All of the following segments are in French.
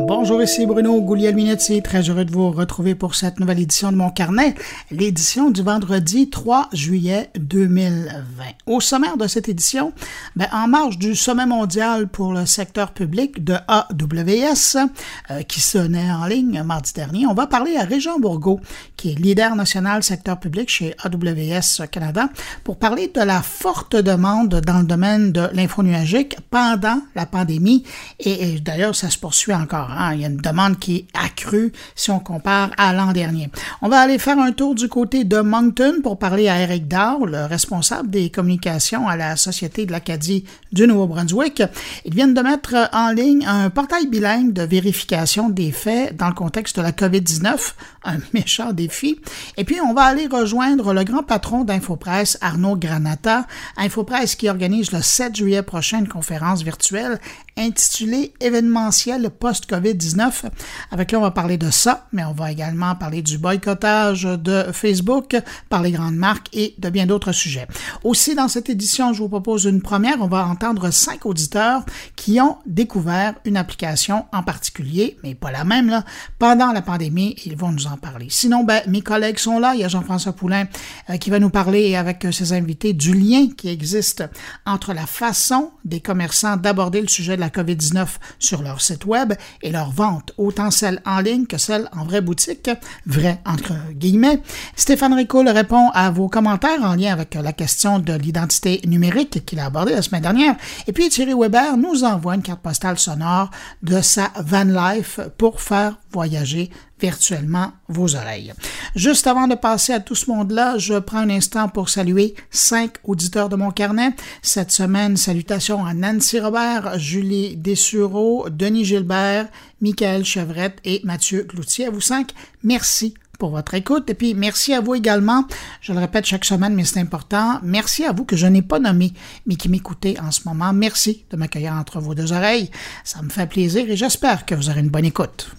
Bonjour, ici Bruno Guglielminetti. Très heureux de vous retrouver pour cette nouvelle édition de mon carnet, l'édition du vendredi 3 juillet 2020. Au sommaire de cette édition, ben, en marge du sommet mondial pour le secteur public de AWS, euh, qui se naît en ligne mardi dernier, on va parler à Régent Bourgault, qui est leader national secteur public chez AWS Canada, pour parler de la forte demande dans le domaine de l'info nuagique pendant la pandémie. Et d'ailleurs, ça se poursuit encore Hein. Il y a une demande qui est accrue si on compare à l'an dernier. On va aller faire un tour du côté de Moncton pour parler à Eric Dow, le responsable des communications à la Société de l'Acadie du Nouveau-Brunswick. Ils viennent de mettre en ligne un portail bilingue de vérification des faits dans le contexte de la COVID-19, un méchant défi. Et puis, on va aller rejoindre le grand patron d'Infopresse, Arnaud Granata. Infopresse qui organise le 7 juillet prochain une conférence virtuelle intitulée Événementiel post-COVID-19. Avec lui, on va parler de ça, mais on va également parler du boycottage de Facebook par les grandes marques et de bien d'autres sujets. Aussi, dans cette édition, je vous propose une première. On va entendre cinq auditeurs qui ont découvert une application en particulier, mais pas la même, là, pendant la pandémie. Ils vont nous en parler. Sinon, ben, mes collègues sont là. Il y a Jean-François Poulain euh, qui va nous parler avec ses invités du lien qui existe entre la façon des commerçants d'aborder le sujet de la COVID-19 sur leur site web et leur vente, autant celle en ligne que celle en vraie boutique, vrai entre guillemets. Stéphane Rico répond à vos commentaires en lien avec la question de l'identité numérique qu'il a abordée la semaine dernière. Et puis Thierry Weber nous envoie une carte postale sonore de sa van life pour faire voyager virtuellement vos oreilles. Juste avant de passer à tout ce monde-là, je prends un instant pour saluer cinq auditeurs de mon carnet. Cette semaine, salutations à Nancy Robert, Julie Dessureau, Denis Gilbert, Michael Chevrette et Mathieu Cloutier. À vous cinq, merci pour votre écoute. Et puis, merci à vous également. Je le répète chaque semaine, mais c'est important. Merci à vous que je n'ai pas nommé, mais qui m'écoutez en ce moment. Merci de m'accueillir entre vos deux oreilles. Ça me fait plaisir et j'espère que vous aurez une bonne écoute.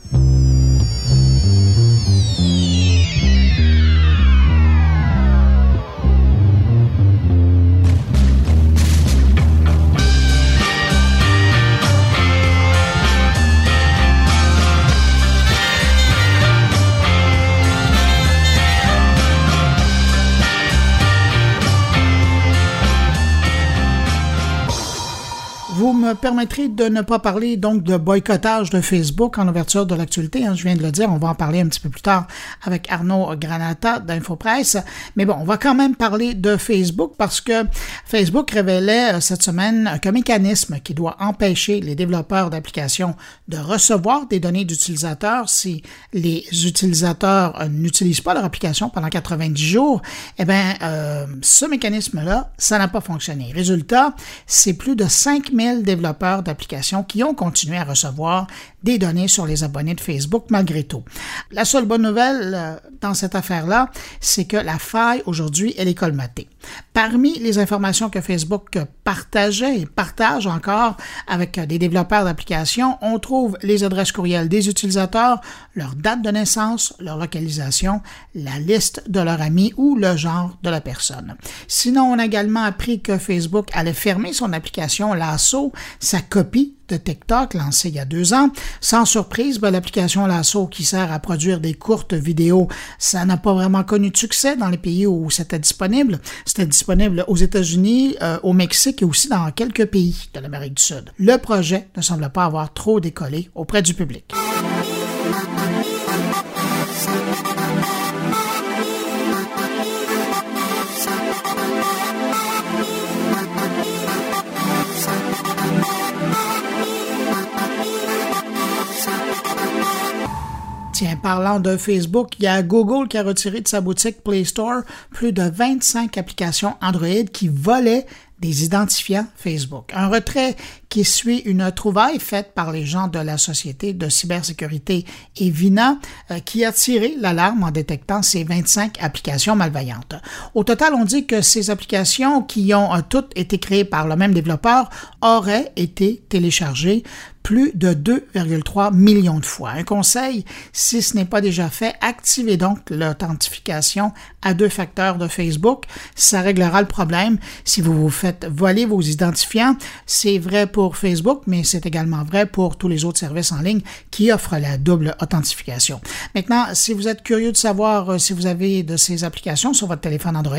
Me permettrez de ne pas parler donc de boycottage de Facebook en ouverture de l'actualité. Hein, je viens de le dire, on va en parler un petit peu plus tard avec Arnaud Granata d'InfoPresse. Mais bon, on va quand même parler de Facebook parce que Facebook révélait euh, cette semaine qu'un mécanisme qui doit empêcher les développeurs d'applications de recevoir des données d'utilisateurs si les utilisateurs euh, n'utilisent pas leur application pendant 90 jours, eh bien, euh, ce mécanisme-là, ça n'a pas fonctionné. Résultat, c'est plus de 5000 développeurs d'applications qui ont continué à recevoir des données sur les abonnés de Facebook malgré tout. La seule bonne nouvelle euh, dans cette affaire-là, c'est que la faille aujourd'hui, elle est colmatée. Parmi les informations que Facebook partageait et partage encore avec des développeurs d'applications, on trouve les adresses courriels des utilisateurs, leur date de naissance, leur localisation, la liste de leurs amis ou le genre de la personne. Sinon, on a également appris que Facebook allait fermer son application Lasso, sa copie de TikTok lancé il y a deux ans. Sans surprise, ben, l'application Lasso qui sert à produire des courtes vidéos, ça n'a pas vraiment connu de succès dans les pays où c'était disponible. C'était disponible aux États-Unis, euh, au Mexique et aussi dans quelques pays de l'Amérique du Sud. Le projet ne semble pas avoir trop décollé auprès du public. Parlant de Facebook, il y a Google qui a retiré de sa boutique Play Store plus de 25 applications Android qui volaient des identifiants Facebook. Un retrait qui suit une trouvaille faite par les gens de la société de cybersécurité Evina euh, qui a tiré l'alarme en détectant ces 25 applications malveillantes. Au total, on dit que ces applications qui ont euh, toutes été créées par le même développeur auraient été téléchargées plus de 2,3 millions de fois. Un conseil, si ce n'est pas déjà fait, activez donc l'authentification à deux facteurs de Facebook. Ça réglera le problème si vous vous faites voler vos identifiants. C'est vrai pour Facebook, mais c'est également vrai pour tous les autres services en ligne qui offrent la double authentification. Maintenant, si vous êtes curieux de savoir euh, si vous avez de ces applications sur votre téléphone Android,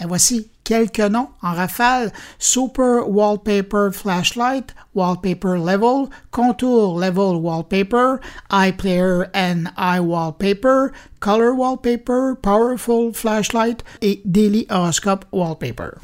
ben voici quelques noms en rafale. Super Wallpaper Flashlight, Wallpaper Level, Contour Level Wallpaper, iPlayer and iWallpaper, Color Wallpaper, Powerful Flashlight et Daily Horoscope Wallpaper.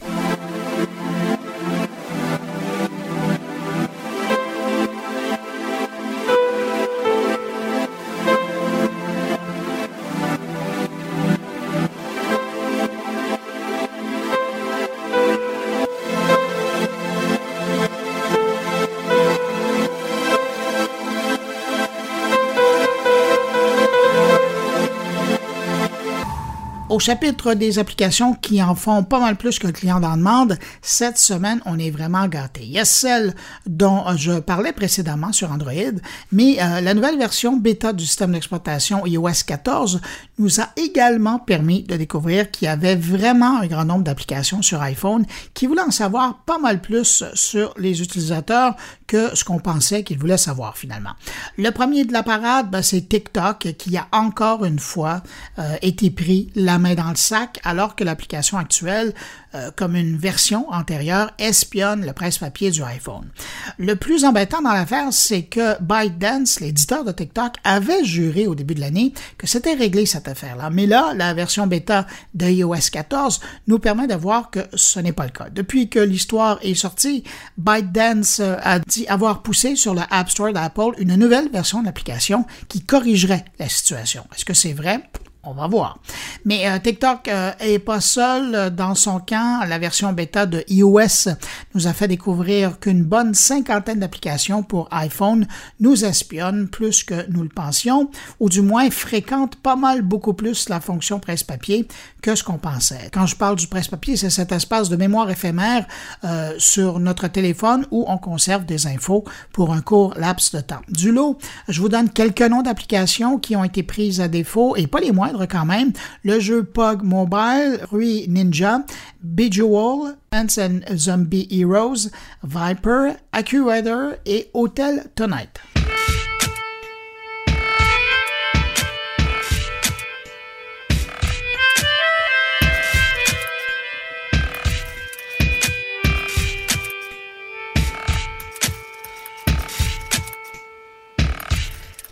Au chapitre des applications qui en font pas mal plus le client en demande, cette semaine, on est vraiment gâté. Il y a celle dont je parlais précédemment sur Android, mais euh, la nouvelle version bêta du système d'exploitation iOS 14 nous a également permis de découvrir qu'il y avait vraiment un grand nombre d'applications sur iPhone qui voulaient en savoir pas mal plus sur les utilisateurs que ce qu'on pensait qu'ils voulaient savoir finalement. Le premier de la parade, ben, c'est TikTok qui a encore une fois euh, été pris la main dans le sac alors que l'application actuelle euh, comme une version antérieure, espionne le presse-papier du iPhone. Le plus embêtant dans l'affaire, c'est que ByteDance, l'éditeur de TikTok, avait juré au début de l'année que c'était réglé cette affaire-là. Mais là, la version bêta de iOS 14 nous permet de voir que ce n'est pas le cas. Depuis que l'histoire est sortie, ByteDance euh, a dit avoir poussé sur le App Store d'Apple une nouvelle version de l'application qui corrigerait la situation. Est-ce que c'est vrai? On va voir. Mais euh, TikTok euh, est pas seul euh, dans son camp. La version bêta de iOS nous a fait découvrir qu'une bonne cinquantaine d'applications pour iPhone nous espionnent plus que nous le pensions, ou du moins fréquentent pas mal beaucoup plus la fonction presse-papier que ce qu'on pensait. Quand je parle du presse-papier, c'est cet espace de mémoire éphémère sur notre téléphone où on conserve des infos pour un court laps de temps. Du lot, je vous donne quelques noms d'applications qui ont été prises à défaut et pas les moindres quand même, le jeu PUG Mobile, Rui Ninja, Bejewel, Dance and Zombie Heroes, Viper, AccuWeather et Hotel Tonight.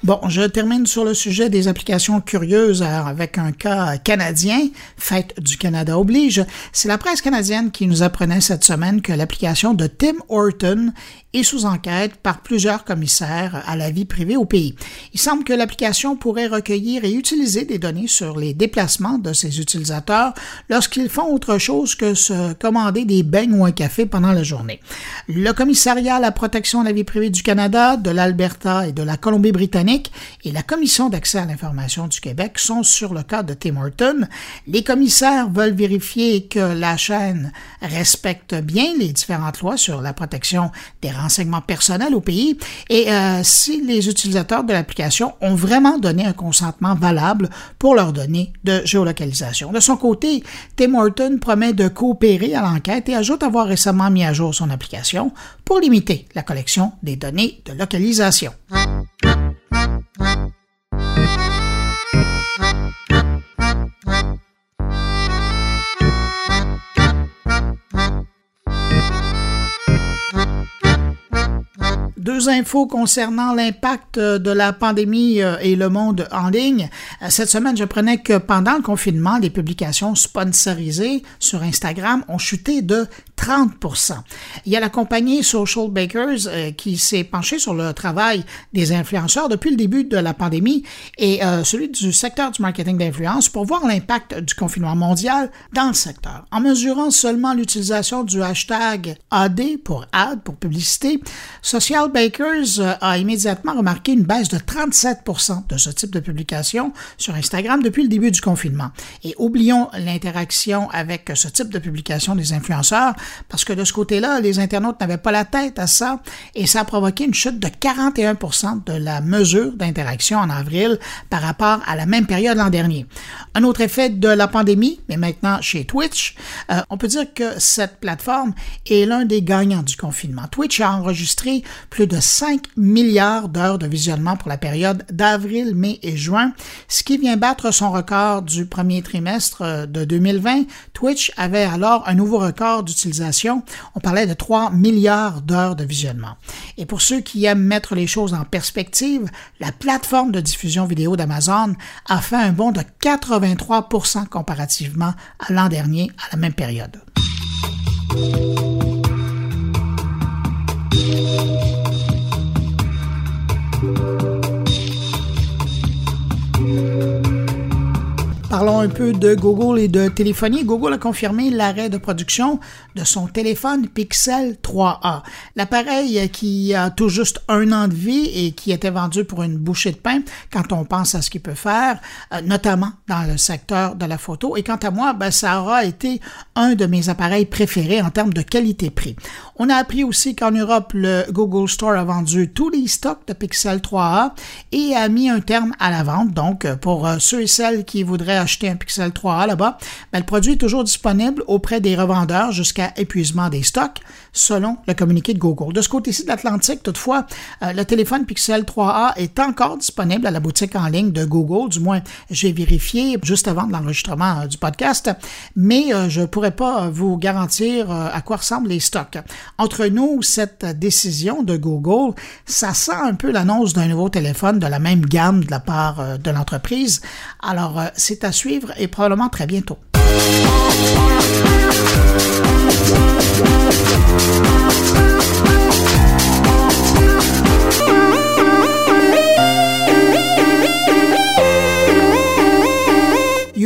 Bon, je termine sur le sujet des applications curieuses avec un cas canadien, Fête du Canada oblige. C'est la presse canadienne qui nous apprenait cette semaine que l'application de Tim Horton est sous enquête par plusieurs commissaires à la vie privée au pays. Il semble que l'application pourrait recueillir et utiliser des données sur les déplacements de ses utilisateurs lorsqu'ils font autre chose que se commander des beignes ou un café pendant la journée. Le commissariat à la protection de la vie privée du Canada, de l'Alberta et de la Colombie-Britannique et la Commission d'accès à l'information du Québec sont sur le cas de Tim Horton. Les commissaires veulent vérifier que la chaîne respecte bien les différentes lois sur la protection des renseignements personnels au pays et euh, si les utilisateurs de l'application ont vraiment donné un consentement valable pour leurs données de géolocalisation. De son côté, Tim Horton promet de coopérer à l'enquête et ajoute avoir récemment mis à jour son application pour limiter la collection des données de localisation. Deux infos concernant l'impact euh, de la pandémie euh, et le monde en ligne. Euh, cette semaine, je prenais que pendant le confinement, les publications sponsorisées sur Instagram ont chuté de 30 Il y a la compagnie Social Bakers qui s'est penchée sur le travail des influenceurs depuis le début de la pandémie et celui du secteur du marketing d'influence pour voir l'impact du confinement mondial dans le secteur. En mesurant seulement l'utilisation du hashtag AD pour ad, pour publicité, Social Bakers euh, a immédiatement remarqué une baisse de 37% de ce type de publication sur Instagram depuis le début du confinement. Et oublions l'interaction avec ce type de publication des influenceurs, parce que de ce côté-là, les internautes n'avaient pas la tête à ça et ça a provoqué une chute de 41% de la mesure d'interaction en avril par rapport à la même période l'an dernier. Un autre effet de la pandémie, mais maintenant chez Twitch, euh, on peut dire que cette plateforme est l'un des gagnants du confinement. Twitch a enregistré plus de 5 milliards d'heures de visionnement pour la période d'avril, mai et juin, ce qui vient battre son record du premier trimestre euh, de 2020. Twitch avait alors un nouveau record d'utilisation. On parlait de 3 milliards d'heures de visionnement. Et pour ceux qui aiment mettre les choses en perspective, la plateforme de diffusion vidéo d'Amazon a fait un bond de 83% comparativement à l'an dernier à la même période. Parlons un peu de Google et de téléphonie. Google a confirmé l'arrêt de production de son téléphone Pixel 3A. L'appareil qui a tout juste un an de vie et qui était vendu pour une bouchée de pain quand on pense à ce qu'il peut faire, euh, notamment dans le secteur de la photo. Et quant à moi, ben, ça aura été un de mes appareils préférés en termes de qualité-prix. On a appris aussi qu'en Europe, le Google Store a vendu tous les stocks de Pixel 3A et a mis un terme à la vente. Donc, pour euh, ceux et celles qui voudraient acheter un Pixel 3A là-bas, ben, le produit est toujours disponible auprès des revendeurs jusqu'à épuisement des stocks, selon le communiqué de Google. De ce côté-ci de l'Atlantique, toutefois, euh, le téléphone Pixel 3A est encore disponible à la boutique en ligne de Google, du moins j'ai vérifié juste avant l'enregistrement euh, du podcast, mais je ne pourrais pas vous garantir à quoi ressemblent les stocks. Entre nous, cette décision de Google, ça sent un peu l'annonce d'un nouveau téléphone de la même gamme de la part de l'entreprise. Alors, c'est à suivre et probablement très bientôt.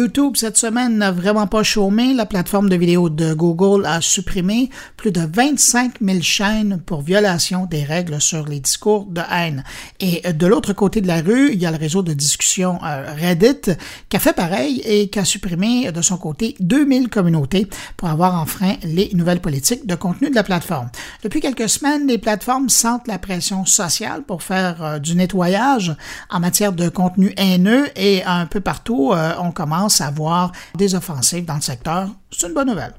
YouTube cette semaine n'a vraiment pas chômé. La plateforme de vidéo de Google a supprimé plus de 25 000 chaînes pour violation des règles sur les discours de haine. Et de l'autre côté de la rue, il y a le réseau de discussion euh, Reddit qui a fait pareil et qui a supprimé de son côté 2000 communautés pour avoir enfreint les nouvelles politiques de contenu de la plateforme. Depuis quelques semaines, les plateformes sentent la pression sociale pour faire euh, du nettoyage en matière de contenu haineux et un peu partout, euh, on commence avoir des offensives dans le secteur, c'est une bonne nouvelle.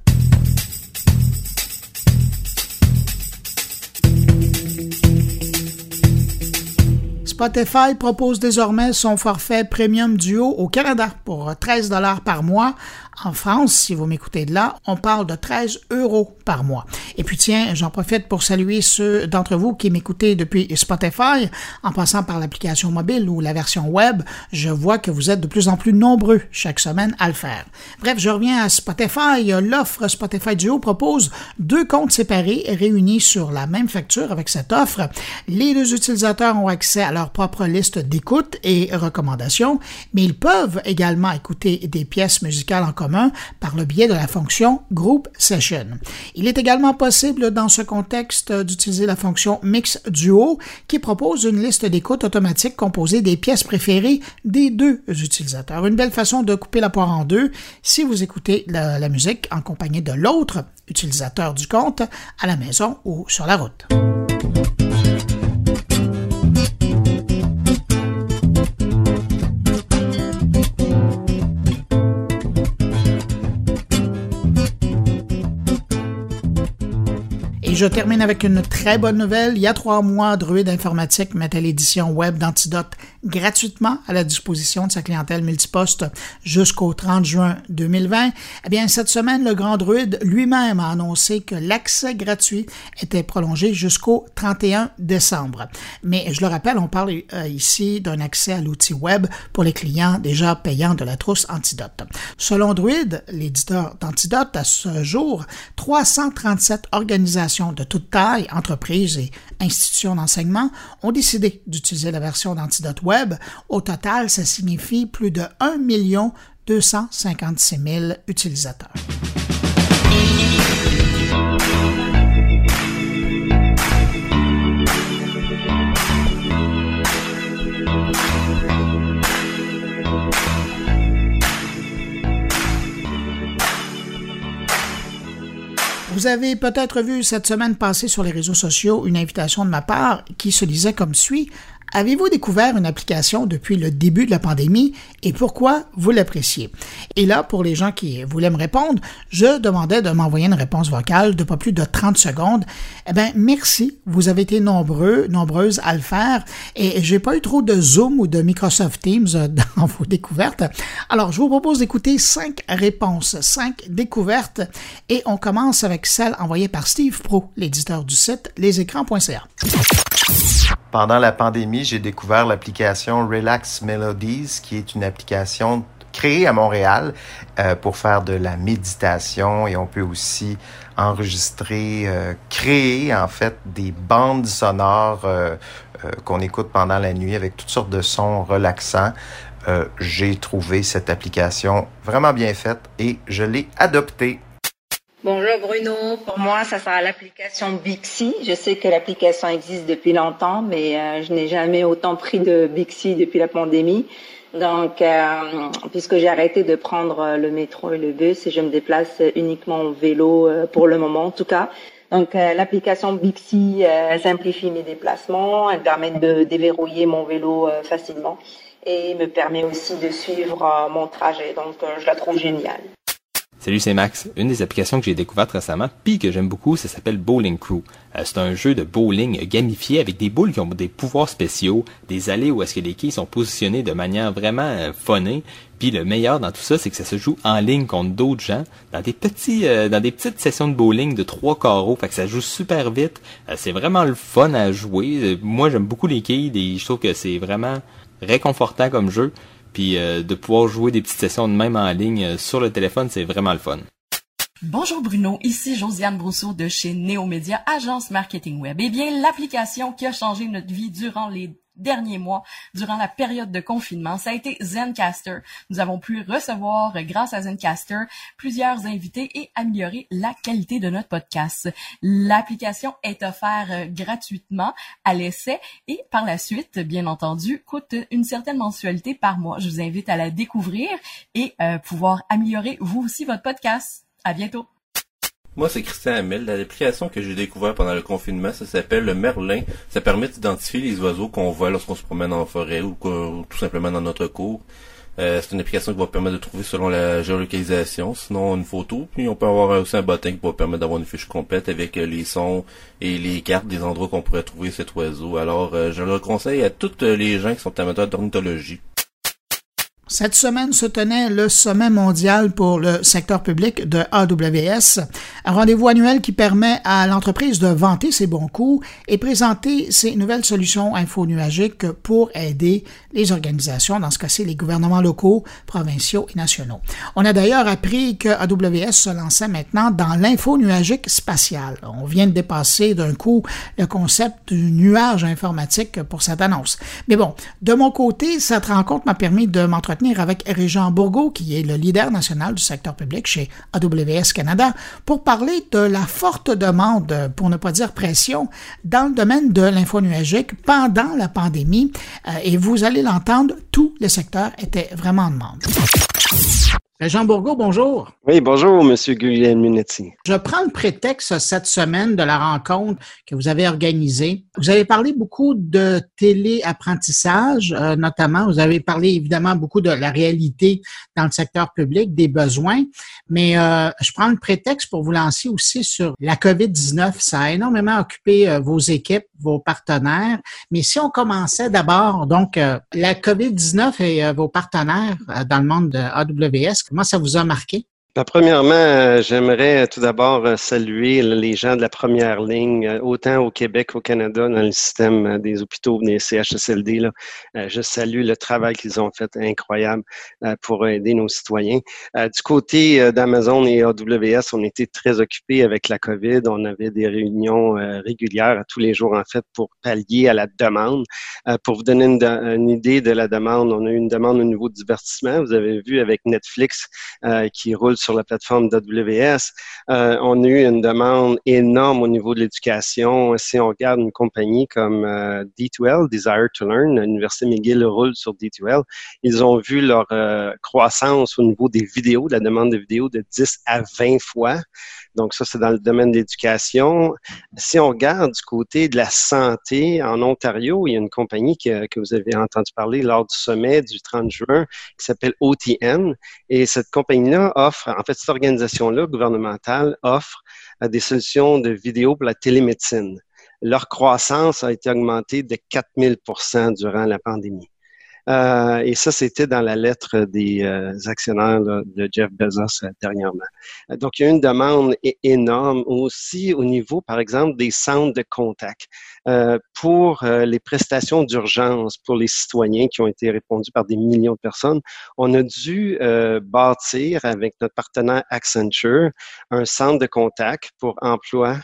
Spotify propose désormais son forfait Premium Duo au Canada pour 13 dollars par mois en France, si vous m'écoutez de là, on parle de 13 euros par mois. Et puis tiens, j'en profite pour saluer ceux d'entre vous qui m'écoutez depuis Spotify, en passant par l'application mobile ou la version web. Je vois que vous êtes de plus en plus nombreux chaque semaine à le faire. Bref, je reviens à Spotify. L'offre Spotify Duo propose deux comptes séparés réunis sur la même facture avec cette offre. Les deux utilisateurs ont accès à leur propre liste d'écoute et recommandations, mais ils peuvent également écouter des pièces musicales en commun par le biais de la fonction Group Session. Il est également possible dans ce contexte d'utiliser la fonction Mix Duo qui propose une liste d'écoute automatique composée des pièces préférées des deux utilisateurs. Une belle façon de couper la poire en deux si vous écoutez la, la musique en compagnie de l'autre utilisateur du compte à la maison ou sur la route. Je termine avec une très bonne nouvelle. Il y a trois mois, Druid Informatique mettait l'édition web d'Antidote gratuitement à la disposition de sa clientèle multiposte jusqu'au 30 juin 2020. Eh bien, cette semaine, le Grand Druide lui-même a annoncé que l'accès gratuit était prolongé jusqu'au 31 décembre. Mais je le rappelle, on parle euh, ici d'un accès à l'outil web pour les clients déjà payants de la trousse Antidote. Selon Druid, l'éditeur d'Antidote, à ce jour, 337 organisations de toute taille, entreprises et institutions d'enseignement, ont décidé d'utiliser la version d'Antidote Web. Au total, ça signifie plus de 1 256 000 utilisateurs. Vous avez peut-être vu cette semaine passer sur les réseaux sociaux une invitation de ma part qui se lisait comme suit. Avez-vous découvert une application depuis le début de la pandémie et pourquoi vous l'appréciez? Et là, pour les gens qui voulaient me répondre, je demandais de m'envoyer une réponse vocale de pas plus de 30 secondes. Eh bien, merci. Vous avez été nombreux, nombreuses à le faire et j'ai pas eu trop de Zoom ou de Microsoft Teams dans vos découvertes. Alors, je vous propose d'écouter cinq réponses, cinq découvertes et on commence avec celle envoyée par Steve Pro, l'éditeur du site lesécrans.ca. Pendant la pandémie, j'ai découvert l'application Relax Melodies, qui est une application créée à Montréal euh, pour faire de la méditation et on peut aussi enregistrer, euh, créer en fait des bandes sonores euh, qu'on écoute pendant la nuit avec toutes sortes de sons relaxants. j'ai trouvé cette application vraiment bien faite et je l'ai adoptée. Bonjour Bruno, pour moi ça sera l'application Bixi. Je sais que l'application existe depuis longtemps, mais euh, je n'ai jamais autant pris de Bixi depuis la pandémie. Donc, euh, puisque j'ai arrêté de prendre le métro et le bus, et je me déplace uniquement au vélo euh, pour le moment en tout cas. Donc, l'application Bixi simplifie mes déplacements, elle permet de déverrouiller mon vélo facilement et me permet aussi de suivre mon trajet. Donc, je la trouve géniale. Salut, c'est Max. Une des applications que j'ai découvertes récemment, puis que j'aime beaucoup, ça s'appelle Bowling Crew. Euh, c'est un jeu de bowling gamifié avec des boules qui ont des pouvoirs spéciaux, des allées où est-ce que les quilles sont positionnés de manière vraiment euh, Puis le meilleur dans tout ça, c'est que ça se joue en ligne contre d'autres gens dans des petits, euh, dans des petites sessions de bowling de trois carreaux. Fait que ça joue super vite. C'est vraiment le fun à jouer. moi, j'aime beaucoup les quilles et je trouve que c'est vraiment réconfortant comme jeu. Puis euh, de pouvoir jouer des petites sessions de même en ligne euh, sur le téléphone, c'est vraiment le fun. Bonjour Bruno, ici Josiane Brousseau de chez Neomédia, agence marketing web. Eh bien, l'application qui a changé notre vie durant les derniers mois, durant la période de confinement, ça a été Zencaster. Nous avons pu recevoir, grâce à Zencaster, plusieurs invités et améliorer la qualité de notre podcast. L'application est offerte euh, gratuitement à l'essai et par la suite, bien entendu, coûte une certaine mensualité par mois. Je vous invite à la découvrir et euh, pouvoir améliorer vous aussi votre podcast. À bientôt. Moi, c'est Christian Hamel. L'application que j'ai découvert pendant le confinement, ça s'appelle le Merlin. Ça permet d'identifier les oiseaux qu'on voit lorsqu'on se promène en forêt ou, tout simplement dans notre cours. Euh, c'est une application qui va permettre de trouver selon la géolocalisation, sinon une photo. Puis on peut avoir aussi un bottin qui va permettre d'avoir une fiche complète avec euh, les sons et les cartes des endroits qu'on pourrait trouver cet oiseau. Alors, euh, je le conseille à toutes les gens qui sont amateurs d'ornithologie. Cette semaine se tenait le sommet mondial pour le secteur public de AWS, un rendez-vous annuel qui permet à l'entreprise de vanter ses bons coups et présenter ses nouvelles solutions infonuagiques pour aider les organisations, dans ce cas-ci les gouvernements locaux, provinciaux et nationaux. On a d'ailleurs appris que AWS se lançait maintenant dans l'infonuagique spatial. On vient de dépasser d'un coup le concept du nuage informatique pour cette annonce. Mais bon, de mon côté, cette rencontre m'a permis de m'entretenir avec Régent Bourgault, qui est le leader national du secteur public chez AWS Canada, pour parler de la forte demande, pour ne pas dire pression, dans le domaine de l'info nuagique pendant la pandémie. Euh, et vous allez l'entendre, tous les secteurs étaient vraiment en demande. Jean Bourgault, bonjour. Oui, bonjour, Monsieur Guglielminetti. Je prends le prétexte cette semaine de la rencontre que vous avez organisée. Vous avez parlé beaucoup de téléapprentissage, euh, notamment. Vous avez parlé évidemment beaucoup de la réalité dans le secteur public, des besoins, mais euh, je prends le prétexte pour vous lancer aussi sur la COVID-19. Ça a énormément occupé euh, vos équipes, vos partenaires. Mais si on commençait d'abord, donc, la COVID-19 et vos partenaires dans le monde de AWS, Comment ça vous a marqué? Ben, premièrement, euh, j'aimerais tout d'abord euh, saluer les gens de la première ligne, euh, autant au Québec qu'au Canada, dans le système des hôpitaux, des CHSLD. Je salue le travail qu'ils ont fait incroyable pour aider nos citoyens. Du côté d'Amazon et AWS, on était très occupés avec la COVID. On avait des réunions régulières tous les jours, en fait, pour pallier à la demande. Pour vous donner une, une idée de la demande, on a eu une demande au niveau du divertissement. Vous avez vu avec Netflix qui roule sur la plateforme d'AWS. Euh, on a eu une demande énorme au niveau de l'éducation. Si on regarde une compagnie comme euh, D2L, Desire to Learn, l'Université McGill roule sur D2L, ils ont vu leur euh, croissance au niveau des vidéos, de la demande de vidéos de 10 à 20 fois. Donc ça, c'est dans le domaine de l'éducation. Si on regarde du côté de la santé, en Ontario, il y a une compagnie que, que vous avez entendu parler lors du sommet du 30 juin qui s'appelle OTN. Et cette compagnie-là offre, en fait, cette organisation-là gouvernementale offre euh, des solutions de vidéo pour la télémédecine. Leur croissance a été augmentée de 4000% durant la pandémie. Euh, et ça, c'était dans la lettre des euh, actionnaires de Jeff Bezos euh, dernièrement. donc, il y a une demande énorme aussi au niveau, par exemple, des centres de contact pour les prestations d'urgence pour les citoyens qui ont été répondues par des millions de personnes. On a dû bâtir avec notre partenaire Accenture un centre de contact pour emploi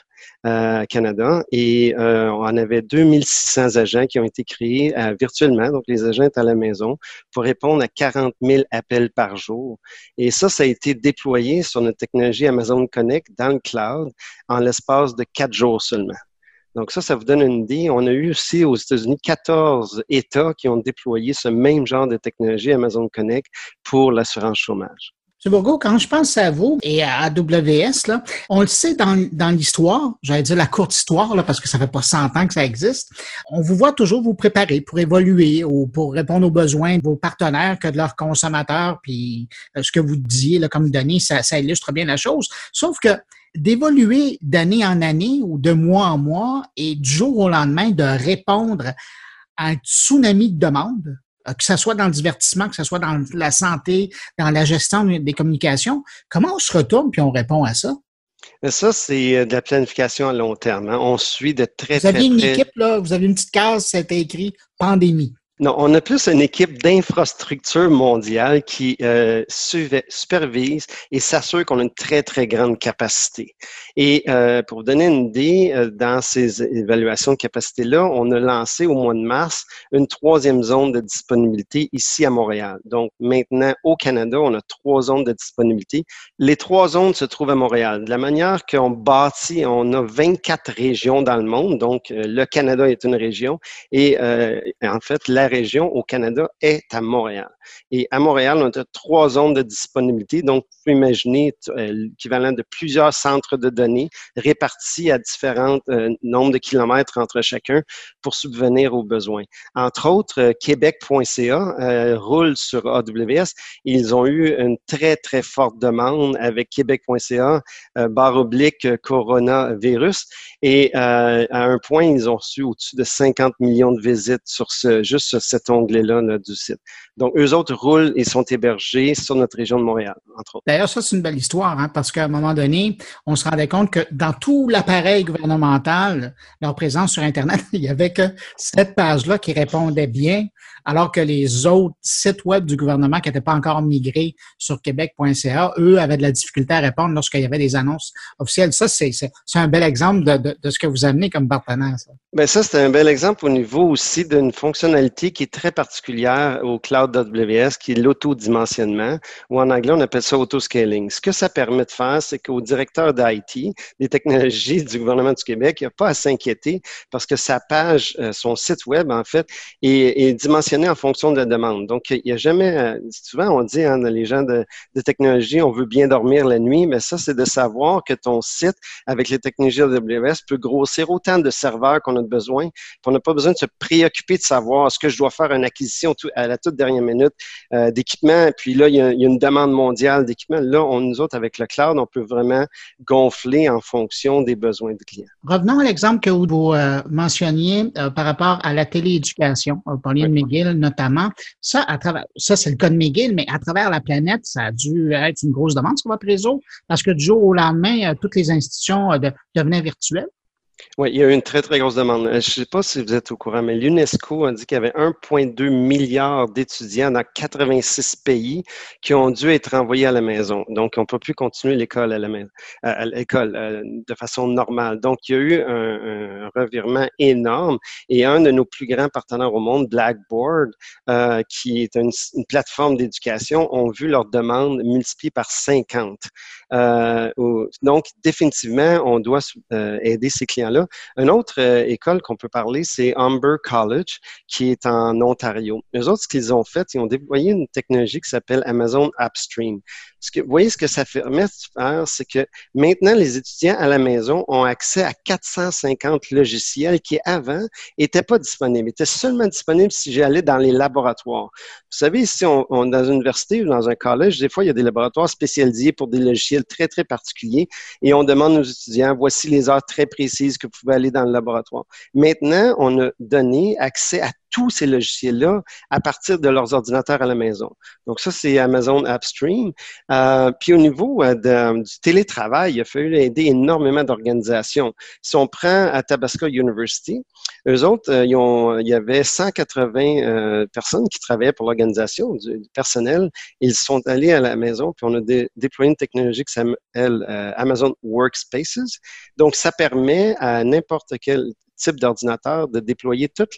Canada et euh, on avait 2600 agents qui ont été créés euh, virtuellement, donc les agents étaient à la maison, pour répondre à 40 000 appels par jour. Et ça, ça a été déployé sur notre technologie Amazon Connect dans le cloud en l'espace de quatre jours seulement. Donc ça, ça vous donne une idée. On a eu aussi aux États-Unis 14 États qui ont déployé ce même genre de technologie Amazon Connect pour l'assurance chômage. M. Bourgo, quand je pense à vous et à AWS, là, on le sait dans, dans l'histoire, j'allais dire la courte histoire, là, parce que ça fait pas 100 ans que ça existe, on vous voit toujours vous préparer pour évoluer ou pour répondre aux besoins de vos partenaires que de leurs consommateurs, puis euh, ce que vous disiez là, comme données, ça, ça illustre bien la chose. Sauf que d'évoluer d'année en année ou de mois en mois et du jour au lendemain de répondre à un tsunami de demandes, que ce soit dans le divertissement, que ce soit dans la santé, dans la gestion des communications. Comment on se retourne puis on répond à ça? Ça, c'est euh, de la planification à long terme. Hein. On suit de très, vous avez une équipe, là, vous avez une petite case, c'était écrit pandémie. Non, on a plus une équipe d'infrastructure mondiale qui euh, supervise et s'assure qu'on a une très, très grande capacité. Et euh, pour vous donner une idée, euh, dans ces évaluations de capacité-là, on a lancé au mois de mars une troisième zone de disponibilité ici à Montréal. Donc maintenant, au Canada, on a trois zones de disponibilité. Les trois zones se trouvent à Montréal. De la manière qu'on bâtit, on a 24 régions dans le monde. Donc, euh, le Canada est une région et euh, en fait, région au Canada est à Montréal. Et à Montréal, on a trois zones de disponibilité. Donc, vous pouvez imaginer euh, l'équivalent de plusieurs centres de données répartis à différents euh, nombres de kilomètres entre chacun pour subvenir aux besoins. Entre autres, euh, Québec.ca roule sur AWS. Ils ont eu une très, très forte demande avec Québec.ca, barre oblique coronavirus. Et à un point, ils ont reçu au-dessus de 50 millions de visites sur ce, juste cet onglet-là là, du site. Donc, eux autres roulent et sont hébergés sur notre région de Montréal, entre autres. D'ailleurs, ça, c'est une belle histoire, hein, parce qu'à un moment donné, on se rendait compte que dans tout l'appareil gouvernemental, leur présence sur Internet, il n'y avait que cette page-là qui répondait bien, alors que les autres sites web du gouvernement qui n'étaient pas encore migrés sur québec.ca, eux, avaient de la difficulté à répondre lorsqu'il y avait des annonces officielles. Ça, c'est un bel exemple de, de, de, ce que vous amenez comme partenaire. Ça, Bien, ça c'est un bel exemple au niveau aussi d'une fonctionnalité qui est très particulière au cloud AWS, qui est l'autodimensionnement, ou en anglais, on appelle ça auto-scaling. Ce que ça permet de faire, c'est qu'au directeur d'IT, des technologies du gouvernement du Québec, il n'y a pas à s'inquiéter parce que sa page, euh, son site web, en fait, est, dimensionné en fonction de la demande. Donc, il n'y a jamais, euh, souvent on dit, hein, les gens de, de, technologie, on veut bien dormir la nuit, mais ça, c'est de savoir que ton site, avec les technologies AWS, peut grossir autant de serveurs qu'on a besoin. On n'a pas besoin de se préoccuper de savoir est-ce que je dois faire une acquisition à la toute dernière minute euh, d'équipement. Puis là, il y, a, une demande mondiale d'équipement. Là, on, nous autres, avec le cloud, on peut vraiment gonfler en fonction des besoins du client. Revenons à l'exemple que vous euh, mentionniez euh, par rapport à la télééducation. Vous parliez de McGill notamment. Ça, à travers, ça, c'est le cas de McGill, mais à travers la planète, ça a dû être une grosse demande sur votre réseau parce que du jour au lendemain, toutes les institutions devenaient virtuelles. Oui, il y a eu une très, très grosse demande. Euh, je ne sais pas si vous êtes au courant, mais l'UNESCO a dit qu'il y avait 1,2 milliard d'étudiants dans 86 pays qui ont dû être envoyés à la maison. Donc, on ne peut plus continuer l'école à la maison, à l'école euh, de façon normale. Donc, il y a eu un, revirement énorme et un de nos plus grands partenaires au monde, Blackboard, euh, qui est une, plateforme d'éducation, ont vu leur demande multipliée par 50. donc, définitivement, on doit aider ces une autre euh, école qu'on peut parler, c'est Humber College, qui est en Ontario. Les autres, ce qu'ils ont fait, ils ont déployé une technologie qui s'appelle Amazon AppStream. Vous voyez, ce que ça permet de faire, c'est que maintenant, les étudiants à la maison ont accès à 450 logiciels qui, avant, n'étaient pas disponibles, étaient seulement disponibles si j'allais dans les laboratoires. Vous savez, si on, on dans une université ou dans un collège, des fois, il y a des laboratoires spécialisés pour des logiciels très, très particuliers et on demande aux étudiants, voici les heures très précises que vous pouvez aller dans le laboratoire. Maintenant, on a donné accès à tous ces logiciels-là à partir de leurs ordinateurs à la maison. Donc ça, c'est Amazon AppStream. Euh, puis au niveau euh, du télétravail, il a fallu aider énormément d'organisations. Si on prend à Tabasco University, eux autres, euh, il y avait 180 personnes qui travaillaient pour l'organisation, du, personnel. Ils sont allés à la maison, puis on a déployé une technologie qui s'appelle Amazon Workspaces. Donc, ça permet à n'importe quel type d'ordinateur, de déployer toute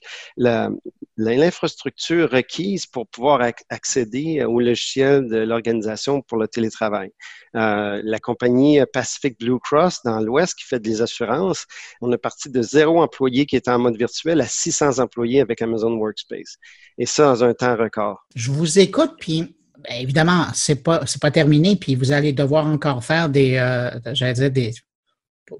l'infrastructure requise pour pouvoir accéder au logiciel de l'organisation pour le télétravail. Euh, la compagnie Pacific Blue Cross dans l'Ouest qui fait des assurances, on est parti de zéro employé qui était en mode virtuel à 600 employés avec Amazon Workspace. Et ça dans un temps record. Je vous écoute, puis ben, évidemment, c'est pas pas terminé, puis vous allez devoir encore faire des, euh, j'allais dire des,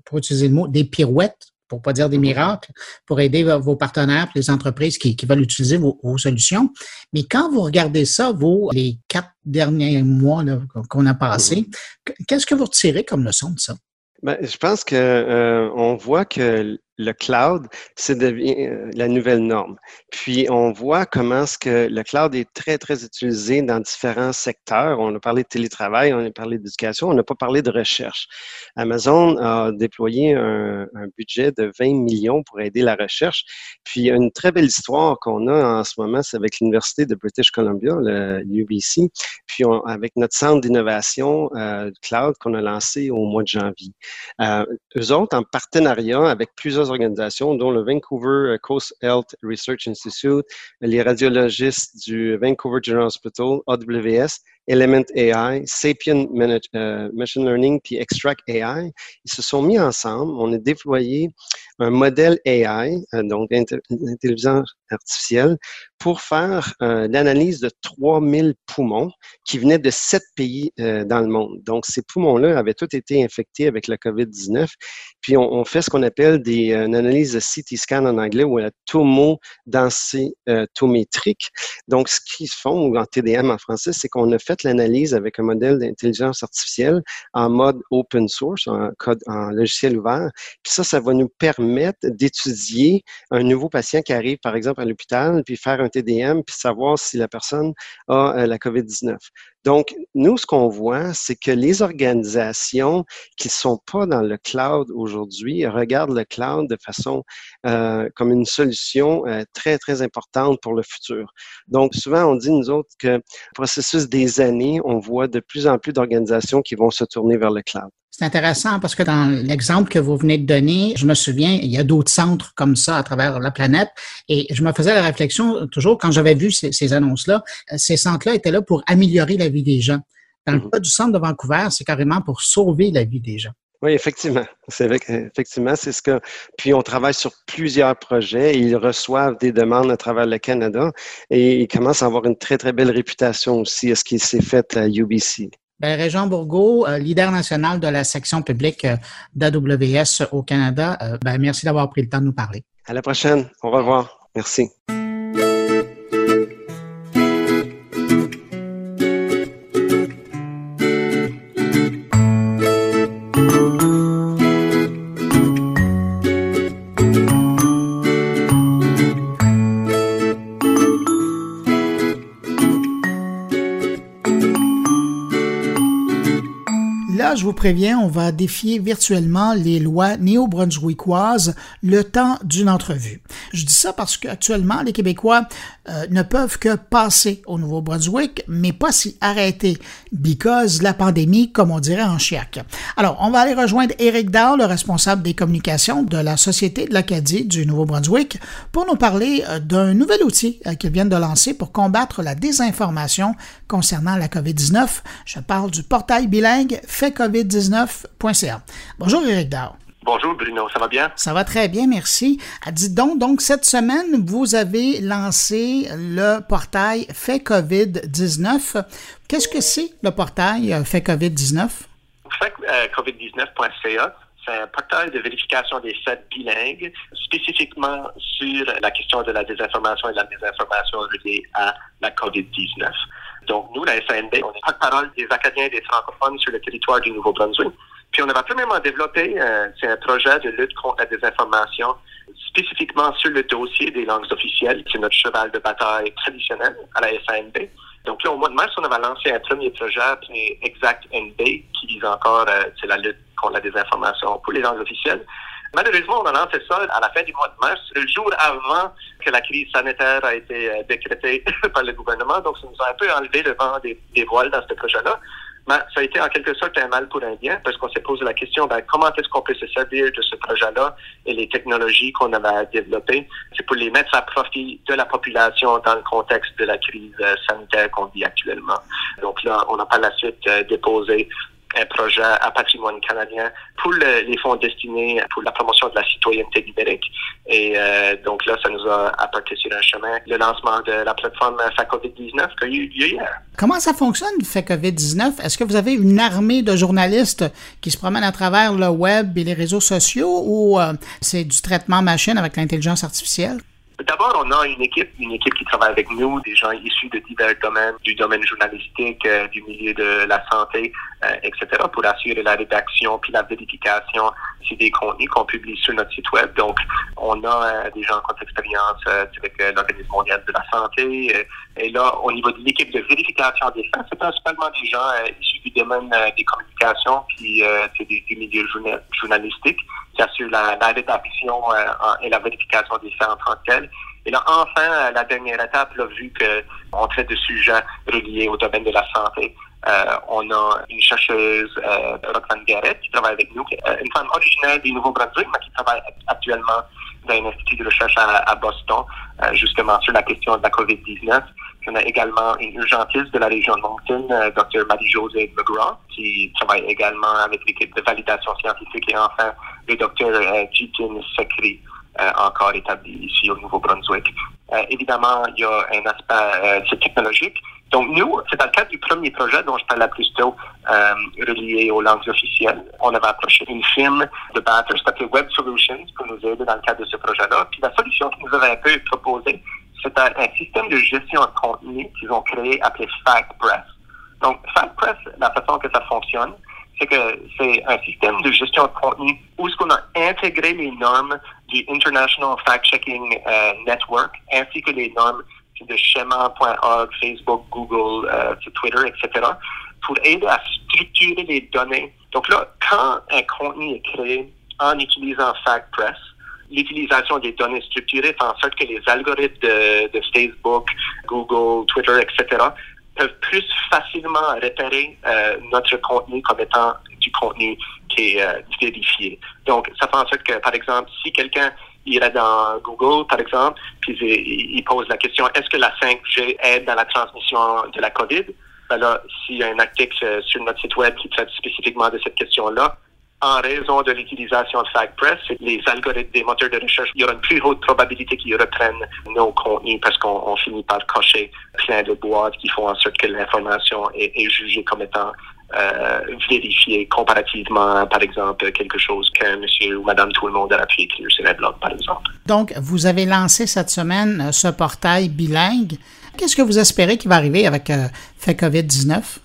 pour utiliser le mot, des pirouettes pour pas dire des miracles, pour aider vos partenaires, les entreprises qui, veulent utiliser vos, solutions. Mais quand vous regardez ça, vos les quatre derniers mois qu'on a passés, mm-hmm. qu'est-ce que vous retirez comme leçon de ça? Ben, je pense que euh, on voit que le cloud, c'est euh, la nouvelle norme. Puis on voit comment ce que le cloud est très, très utilisé dans différents secteurs. On a parlé de télétravail, on a parlé d'éducation, on n'a pas parlé de recherche. Amazon a déployé un, budget de 20 millions pour aider la recherche. Puis une très belle histoire qu'on a en ce moment, c'est avec l'Université de British Columbia, le UBC, puis avec notre centre d'innovation euh, cloud qu'on a lancé au mois de janvier. Euh, eux autres, en partenariat avec plusieurs organisations, dont le Vancouver Coast Health Research Institute, les radiologistes du Vancouver General Hospital, AWS, Element AI, Sapient euh, Machine Learning, puis Extract AI. Ils se sont mis ensemble. On a déployé un modèle AI, euh, donc intelligence artificielle, pour faire euh, l'analyse de 3000 poumons qui venaient de sept pays euh, dans le monde. Donc, ces poumons-là avaient tous été infectés avec la COVID-19. Puis, on, fait ce qu'on appelle des, une analyse de CT scan en anglais ou la tomodensitométrique. Donc, ce qu'ils font, en TDM en français, c'est qu'on a fait l'analyse avec un modèle d'intelligence artificielle en mode open source, en code, en logiciel ouvert. Puis ça, ça va nous permettre d'étudier un nouveau patient qui arrive, par exemple, à l'hôpital, puis faire un TDM, puis savoir si la personne a euh, la COVID-19. Donc, nous, ce qu'on voit, c'est que les organisations qui ne sont pas dans le cloud aujourd'hui regardent le cloud de façon euh, comme une solution euh, très, très importante pour le futur. Donc, souvent, on dit, nous autres, que processus des années, on voit de plus en plus d'organisations qui vont se tourner vers le cloud. C'est intéressant parce que dans l'exemple que vous venez de donner, je me souviens, il y a d'autres centres comme ça à travers la planète et je me faisais la réflexion toujours quand j'avais vu ces, annonces-là, euh, ces centres-là étaient là pour améliorer la vie des gens. Dans le mhm. cas du centre de Vancouver, c'est carrément pour sauver la vie des gens. Oui, effectivement. C'est effectivement, c'est ce que. Puis on travaille sur plusieurs projets et ils reçoivent des demandes à travers le Canada et ils commencent à avoir une très, très belle réputation aussi à ce qui s'est fait à UBC. Ben, Régent Bourgault, euh, leader national de la section publique euh, d'AWS au Canada, euh, ben, merci d'avoir pris le temps de nous parler. À la prochaine. Au revoir. Merci. Je vous préviens, on va défier virtuellement les lois néo-brunswickoises le temps d'une entrevue. Je dis ça parce qu'actuellement, les Québécois euh, ne peuvent que passer au Nouveau-Brunswick, mais pas s'y arrêter, because la pandémie, comme on dirait en chiac. Alors, on va aller rejoindre Éric Dahl, le responsable des communications de la Société de l'Acadie du Nouveau-Brunswick, pour nous parler euh, d'un nouvel outil euh, qu'ils viennent de lancer pour combattre la désinformation concernant la COVID-19. Je parle du portail bilingue faitcovid19.ca. Bonjour Éric Dahl. Bonjour Bruno, ça va bien? Ça va très bien, merci. Dites donc, donc cette semaine, vous avez lancé le portail Fait COVID-19. Qu'est-ce que c'est le portail euh, Fait COVID-19? Fait euh, COVID-19.ca, c'est un portail de vérification des faits bilingues, spécifiquement sur la question de la désinformation et de la désinformation reliée à la COVID-19. Donc, nous, la SNB, on est porte-parole des Acadiens et des francophones sur le territoire du Nouveau-Brunswick. Puis on avait premièrement développé euh, c'est un projet de lutte contre la désinformation, spécifiquement sur le dossier des langues officielles, qui est notre cheval de bataille traditionnel à la SANB. Donc là, au mois de mars, on avait lancé un premier projet appelé Exact NB, qui vise encore euh, c'est la lutte contre la désinformation pour les langues officielles. Malheureusement, on a lancé ça à la fin du mois de mars, le jour avant que la crise sanitaire a été euh, décrétée par le gouvernement. Donc, ça nous a un peu enlevé le vent des, voiles dans ce projet-là. Mais ça a été en quelque sorte un mal pour un bien parce qu'on s'est posé la question ben, comment est-ce qu'on peut se servir de ce projet-là et les technologies qu'on avait développées. C'est pour les mettre à profit de la population dans le contexte de la crise euh, sanitaire qu'on vit actuellement. Donc là, on a par la suite euh, déposé un projet à patrimoine canadien pour les fonds destinés pour la promotion de la citoyenneté numérique. Et euh, donc là, ça nous a apporté sur un chemin le lancement de la plateforme FACOVID-19 qu'il y a eu hier. Comment ça fonctionne, FACOVID-19? Est-ce que vous avez une armée de journalistes qui se promènent à travers le web et les réseaux sociaux ou euh, c'est du traitement machine avec l'intelligence artificielle? D'abord, on a une équipe, une équipe qui travaille avec nous, des gens issus de divers domaines, du domaine journalistique, euh, du milieu de la santé, etc., pour assurer la rédaction puis la vérification des contenus qu'on publie sur notre site web. Donc, on a euh, des gens qui ont expérience avec l'Organisme mondial de la santé. et là, au niveau de l'équipe de vérification des faits, c'est principalement des gens issus du domaine des communications puis c'est des, du milieu journalistique qui assurent la, la rédaction et la vérification des faits en tant que tel. Et là, enfin, la dernière étape, là, vu qu'on traite de sujets reliés au domaine de la santé, euh, on a une chercheuse, euh, Roxane Garrett, qui travaille avec nous, euh, une femme originaire du Nouveau-Brunswick, mais qui travaille actuellement dans un institut de recherche à, Boston, euh, justement sur la question de la COVID-19. On a également une urgentiste de la région de Moncton, Dr. Marie-Josée McGraw, qui travaille également avec l'équipe de validation scientifique. Et enfin, le Dr. Jitin Sekri, encore établi ici au Nouveau-Brunswick. Euh, évidemment, il y a un aspect euh, technologique. Donc, nous, c'est dans le cadre du premier projet dont je parlais plus tôt, relié aux langues officielles. On avait approché une firme de batters qui Web Solutions pour nous aider dans le cadre de ce projet-là. Puis la solution qu'ils nous avaient un peu proposée, c'est un, système de gestion de contenu qu'ils ont créé appelé FactPress. Donc, FactPress, la façon que ça fonctionne, c'est que c'est un système de gestion de contenu où est-ce qu'on a intégré les normes du International Fact-Checking euh, Network ainsi que les normes de Schema.org, Facebook, Google, euh, Twitter, etc. pour aider à structurer les données. Donc là, quand un contenu est créé en utilisant FactPress, l'utilisation des données structurées fait en sorte que les algorithmes de Facebook, Google, Twitter, etc peuvent plus facilement repérer euh, notre contenu comme étant du contenu qui est euh, vérifié. Donc, ça fait en sorte que, par exemple, si quelqu'un irait dans Google, par exemple, puis il, pose la question, est-ce que la 5G aide dans la transmission de la COVID? Ben là, s'il y a un article sur notre site web qui traite spécifiquement de cette question-là, en raison de l'utilisation de FactPress, les algorithmes des moteurs de recherche, il y aura une plus haute probabilité qu'ils reprennent nos contenus parce qu'on finit par cocher plein de boîtes qui font en sorte que l'information est, jugée comme étant euh, vérifiée comparativement, par exemple, quelque chose qu'un monsieur ou madame tout le monde a pu écrire sur un blog, par exemple. Donc, vous avez lancé cette semaine euh, ce portail bilingue. Qu'est-ce que vous espérez qui va arriver avec euh, COVID-19?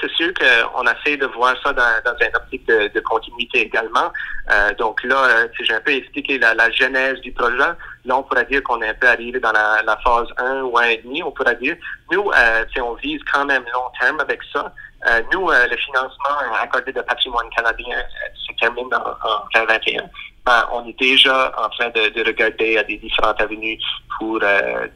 C'est sûr qu'on essaie de voir ça dans, dans un optique de, continuité également. Euh, donc là, euh, j'ai un peu expliqué la, genèse du projet. Là, on pourrait dire qu'on est un peu arrivé dans la, la phase 1 ou 1,5, on pourrait dire. Nous, euh, on vise quand même long terme avec ça. Euh, nous, euh, le financement accordé de patrimoine canadien euh, se termine en, en 2021. Ben, on est déjà en train de, de, regarder à des différentes avenues pour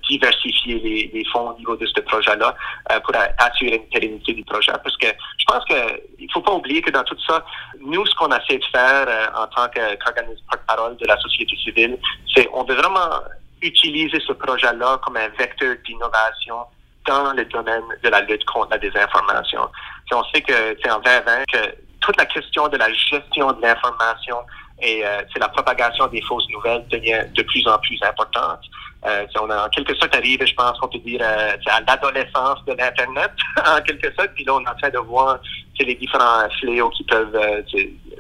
diversifier les, fonds au niveau de ce projet-là, pour assurer une pérennité du projet. Parce que je pense qu'il ne faut pas oublier que dans tout ça, nous, ce qu'on essaie de faire en tant qu'organisme porte-parole de la société civile, c'est on veut vraiment utiliser ce projet-là comme un vecteur d'innovation dans le domaine de la lutte contre la désinformation. on sait que c'est en 2020 que toute la question de la gestion de l'information et euh, c'est la propagation des fausses nouvelles devient de plus en plus importante. Euh, on a en quelque sorte arrivé, je pense qu'on peut dire, euh, à l'adolescence de l'Internet, en quelque sorte, puis là, on est en train de voir les différents fléaux qui peuvent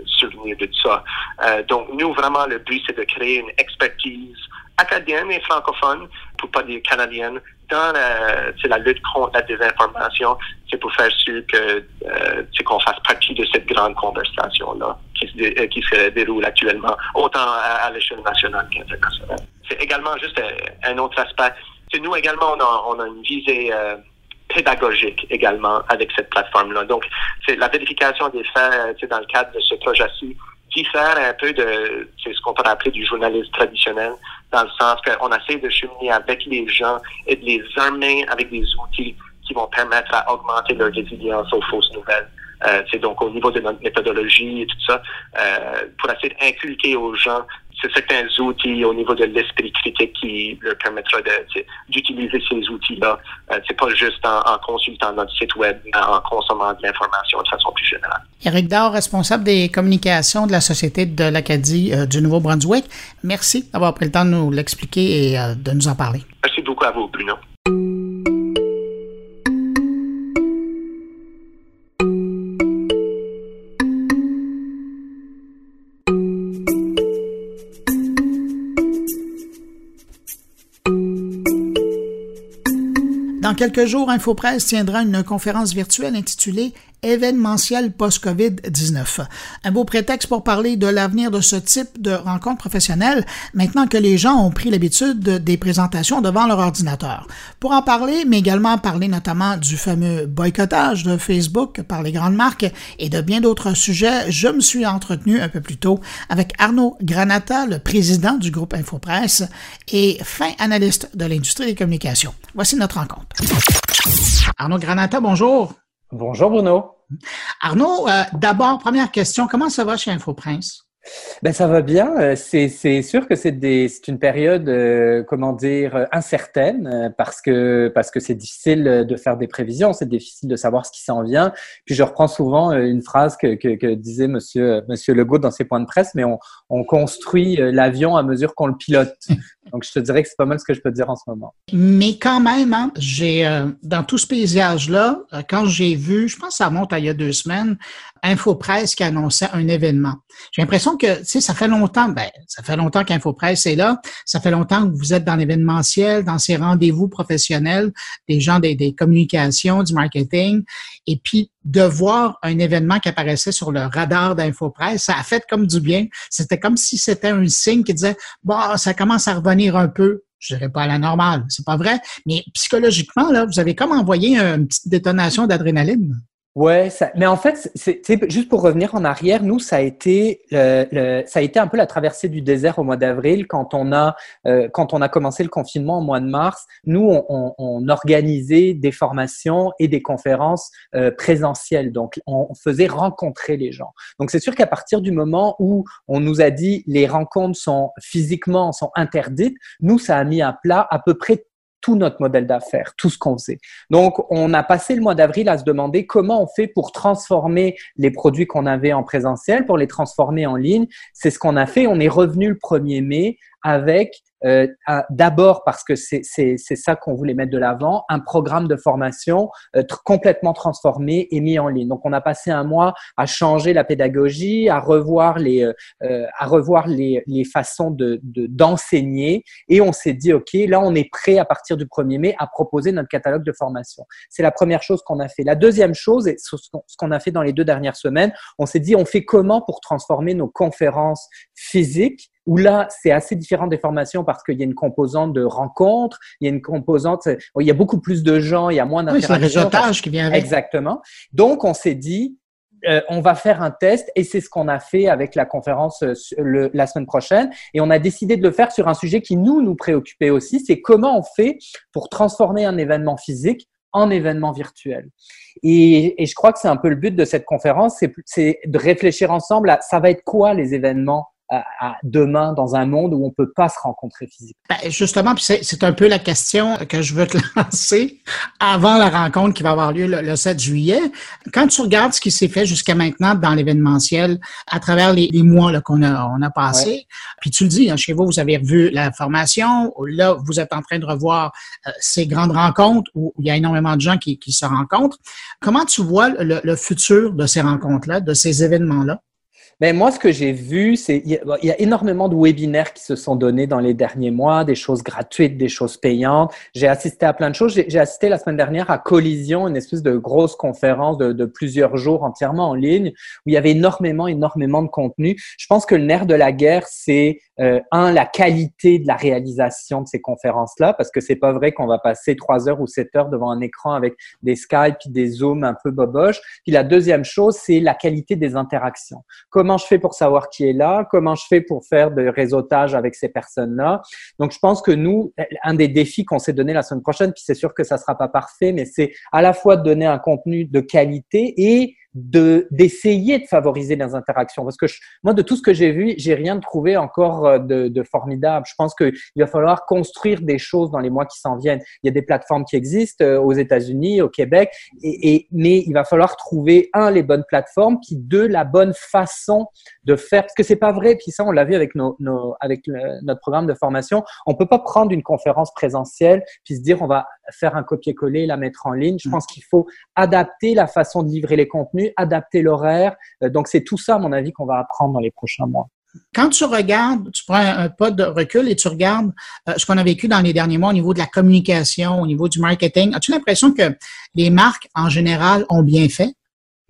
survenir de ça. Euh, donc, nous, vraiment, le but, c'est de créer une expertise acadienne et francophone, pour pas dire canadienne, dans la, lutte contre la désinformation, c'est pour faire sûr que qu'on fasse partie de cette grande conversation-là qui se, euh, qui se déroule actuellement, autant à, l'échelle nationale qu'internationale. C'est également juste euh, un autre aspect. Nous également, on a, une visée euh, pédagogique également avec cette plateforme-là. Donc, c'est la vérification des faits, c'est dans le cadre de ce projet-ci, diffère un peu de ce qu'on pourrait appeler du journalisme traditionnel, dans le sens qu'on essaie de cheminer avec les gens et de les armer avec des outils qui vont permettre à augmenter leur résilience aux fausses nouvelles. Euh, c'est donc au niveau de notre méthodologie et tout ça, euh, pour essayer d'inculquer aux gens c'est certains outils au niveau de l'esprit critique qui leur permettra d'utiliser ces outils-là. Euh, c'est pas juste en, en, consultant notre site web, mais en consommant de l'information de façon plus générale. Eric Dor, responsable des communications de la Société de l'Acadie euh, du Nouveau-Brunswick, merci d'avoir pris le temps de nous l'expliquer et euh, de nous en parler. Merci beaucoup à vous, Bruno. Dans quelques jours, InfoPresse tiendra une conférence virtuelle intitulée événementiel post-COVID-19. Un beau prétexte pour parler de l'avenir de ce type de rencontre professionnelle maintenant que les gens ont pris l'habitude des présentations devant leur ordinateur. Pour en parler, mais également parler notamment du fameux boycottage de Facebook par les grandes marques et de bien d'autres sujets, je me suis entretenu un peu plus tôt avec Arnaud Granata, le président du groupe InfoPresse et fin analyste de l'industrie des communications. Voici notre rencontre. Arnaud Granata, bonjour. Bonjour Bruno. Arnaud, euh, d'abord, première question, comment ça va chez InfoPrince? Ben ça va bien. Euh, c'est sûr que c'est une période, euh, comment dire, euh, incertaine parce que parce que c'est difficile de faire des prévisions, c'est difficile de savoir ce qui s'en vient. Puis je reprends souvent une phrase que, que, que, disait Monsieur Monsieur Legault dans ses points de presse, mais on, on construit l'avion à mesure qu'on le pilote. Donc je te dirais que c'est pas mal ce que je peux te dire en ce moment. Mais quand même, hein, j'ai dans tout ce paysage-là, quand j'ai vu, je pense que ça remonte à il y a deux semaines, InfoPresse qui annonçait un événement. J'ai l'impression que, tu sais, ça fait longtemps, ben, ça fait longtemps qu'InfoPresse est là. Ça fait longtemps que vous êtes dans l'événementiel, dans ces rendez-vous professionnels, des gens des, des, communications, du marketing. Et puis, de voir un événement qui apparaissait sur le radar d'InfoPresse, ça a fait comme du bien. C'était comme si c'était un signe qui disait, bon, ça commence à revenir un peu je dirais pas à la normale, c'est pas vrai, mais psychologiquement, là, vous avez comme envoyé une petite détonation d'adrénaline. Ouais, ça, mais en fait, c'est juste pour revenir en arrière, nous, ça a été le, ça a été un peu la traversée du désert au mois d'avril quand on a euh, quand on a commencé le confinement au mois de mars. Nous, on, on, organisait des formations et des conférences euh, présentielles, donc on faisait rencontrer les gens. Donc c'est sûr qu'à partir du moment où on nous a dit les rencontres sont physiquement sont interdites, nous, ça a mis à plat à peu près tout notre modèle d'affaires, tout ce qu'on faisait. Donc, on a passé le mois d'avril à se demander comment on fait pour transformer les produits qu'on avait en présentiel, pour les transformer en ligne. C'est ce qu'on a fait. On est revenu le 1er mai avec euh, d'abord parce que c'est ça qu'on voulait mettre de l'avant, un programme de formation euh, complètement transformé et mis en ligne. Donc on a passé un mois à changer la pédagogie, à revoir les, euh, à revoir les, les façons de d'enseigner et on s'est dit ok là on est prêt à partir du 1er mai à proposer notre catalogue de formation. C'est la première chose qu'on a fait. La deuxième chose et ce qu'on a fait dans les deux dernières semaines, on s'est dit on fait comment pour transformer nos conférences physiques où là, c'est assez différent des formations parce qu'il y a une composante de rencontre, il y a une composante, il y a beaucoup plus de gens, il y a moins d'interactions. Oui, c'est le réseautage qui vient avec. Exactement. Donc, on s'est dit, euh, on va faire un test et c'est ce qu'on a fait avec la conférence euh, le, la semaine prochaine. Et on a décidé de le faire sur un sujet qui nous, nous préoccupait aussi, c'est comment on fait pour transformer un événement physique en événement virtuel. Et, et je crois que c'est un peu le but de cette conférence, c'est de réfléchir ensemble à ça va être quoi les événements à, demain dans un monde où on peut pas se rencontrer physiquement? Ben, justement, c'est un peu la question que je veux te lancer avant la rencontre qui va avoir lieu le, 7 juillet. Quand tu regardes ce qui s'est fait jusqu'à maintenant dans l'événementiel à travers les, mois qu'on a, on a passé, puis tu le dis, hein, chez vous, vous avez revu la formation, là, vous êtes en train de revoir euh, ces grandes rencontres où il y a énormément de gens qui, qui se rencontrent. Comment tu vois le, le futur de ces rencontres-là, de ces événements-là? Mais moi, ce que j'ai vu, c'est il y, a énormément de webinaires qui se sont donnés dans les derniers mois, des choses gratuites, des choses payantes. J'ai assisté à plein de choses. J'ai assisté la semaine dernière à Collision, une espèce de grosse conférence de, plusieurs jours entièrement en ligne, où il y avait énormément, énormément de contenu. Je pense que le nerf de la guerre, c'est euh, un, la qualité de la réalisation de ces conférences-là, parce que c'est pas vrai qu'on va passer trois heures ou sept heures devant un écran avec des Skype puis des Zooms un peu boboches. Puis la deuxième chose, c'est la qualité des interactions. Je fais pour savoir qui est là Comment je fais pour faire de réseautage avec ces personnes-là. Donc, je pense que nous, un des défis qu'on s'est donné la semaine prochaine, puis c'est sûr que ça sera pas parfait, mais c'est à la fois de donner un contenu de qualité et de d'essayer de favoriser les interactions. Parce que moi de tout ce que j'ai vu j'ai rien trouvé encore euh, de, de formidable. Je pense qu'il va falloir construire des choses dans les mois qui s'en viennent. Il y a des plateformes qui existent euh, aux États-Unis au Québec. Et, et, mais il va falloir trouver un les bonnes plateformes puis deux la bonne façon de faire. Parce que c'est pas vrai. Puis ça on l'a vu avec nos, nos avec notre programme de formation. On peut pas prendre une conférence présentielle puis se dire on va faire un copier-coller la mettre en ligne je mm. pense qu'il faut adapter la façon de livrer les contenus adapter l'horaire. Euh, donc, c'est tout ça, à mon avis, qu'on va apprendre dans les prochains mois. Quand tu regardes, tu prends un pas de recul et tu regardes euh, ce qu'on a vécu dans les derniers mois au niveau de la communication, au niveau du marketing, as-tu l'impression que les marques en général ont bien fait?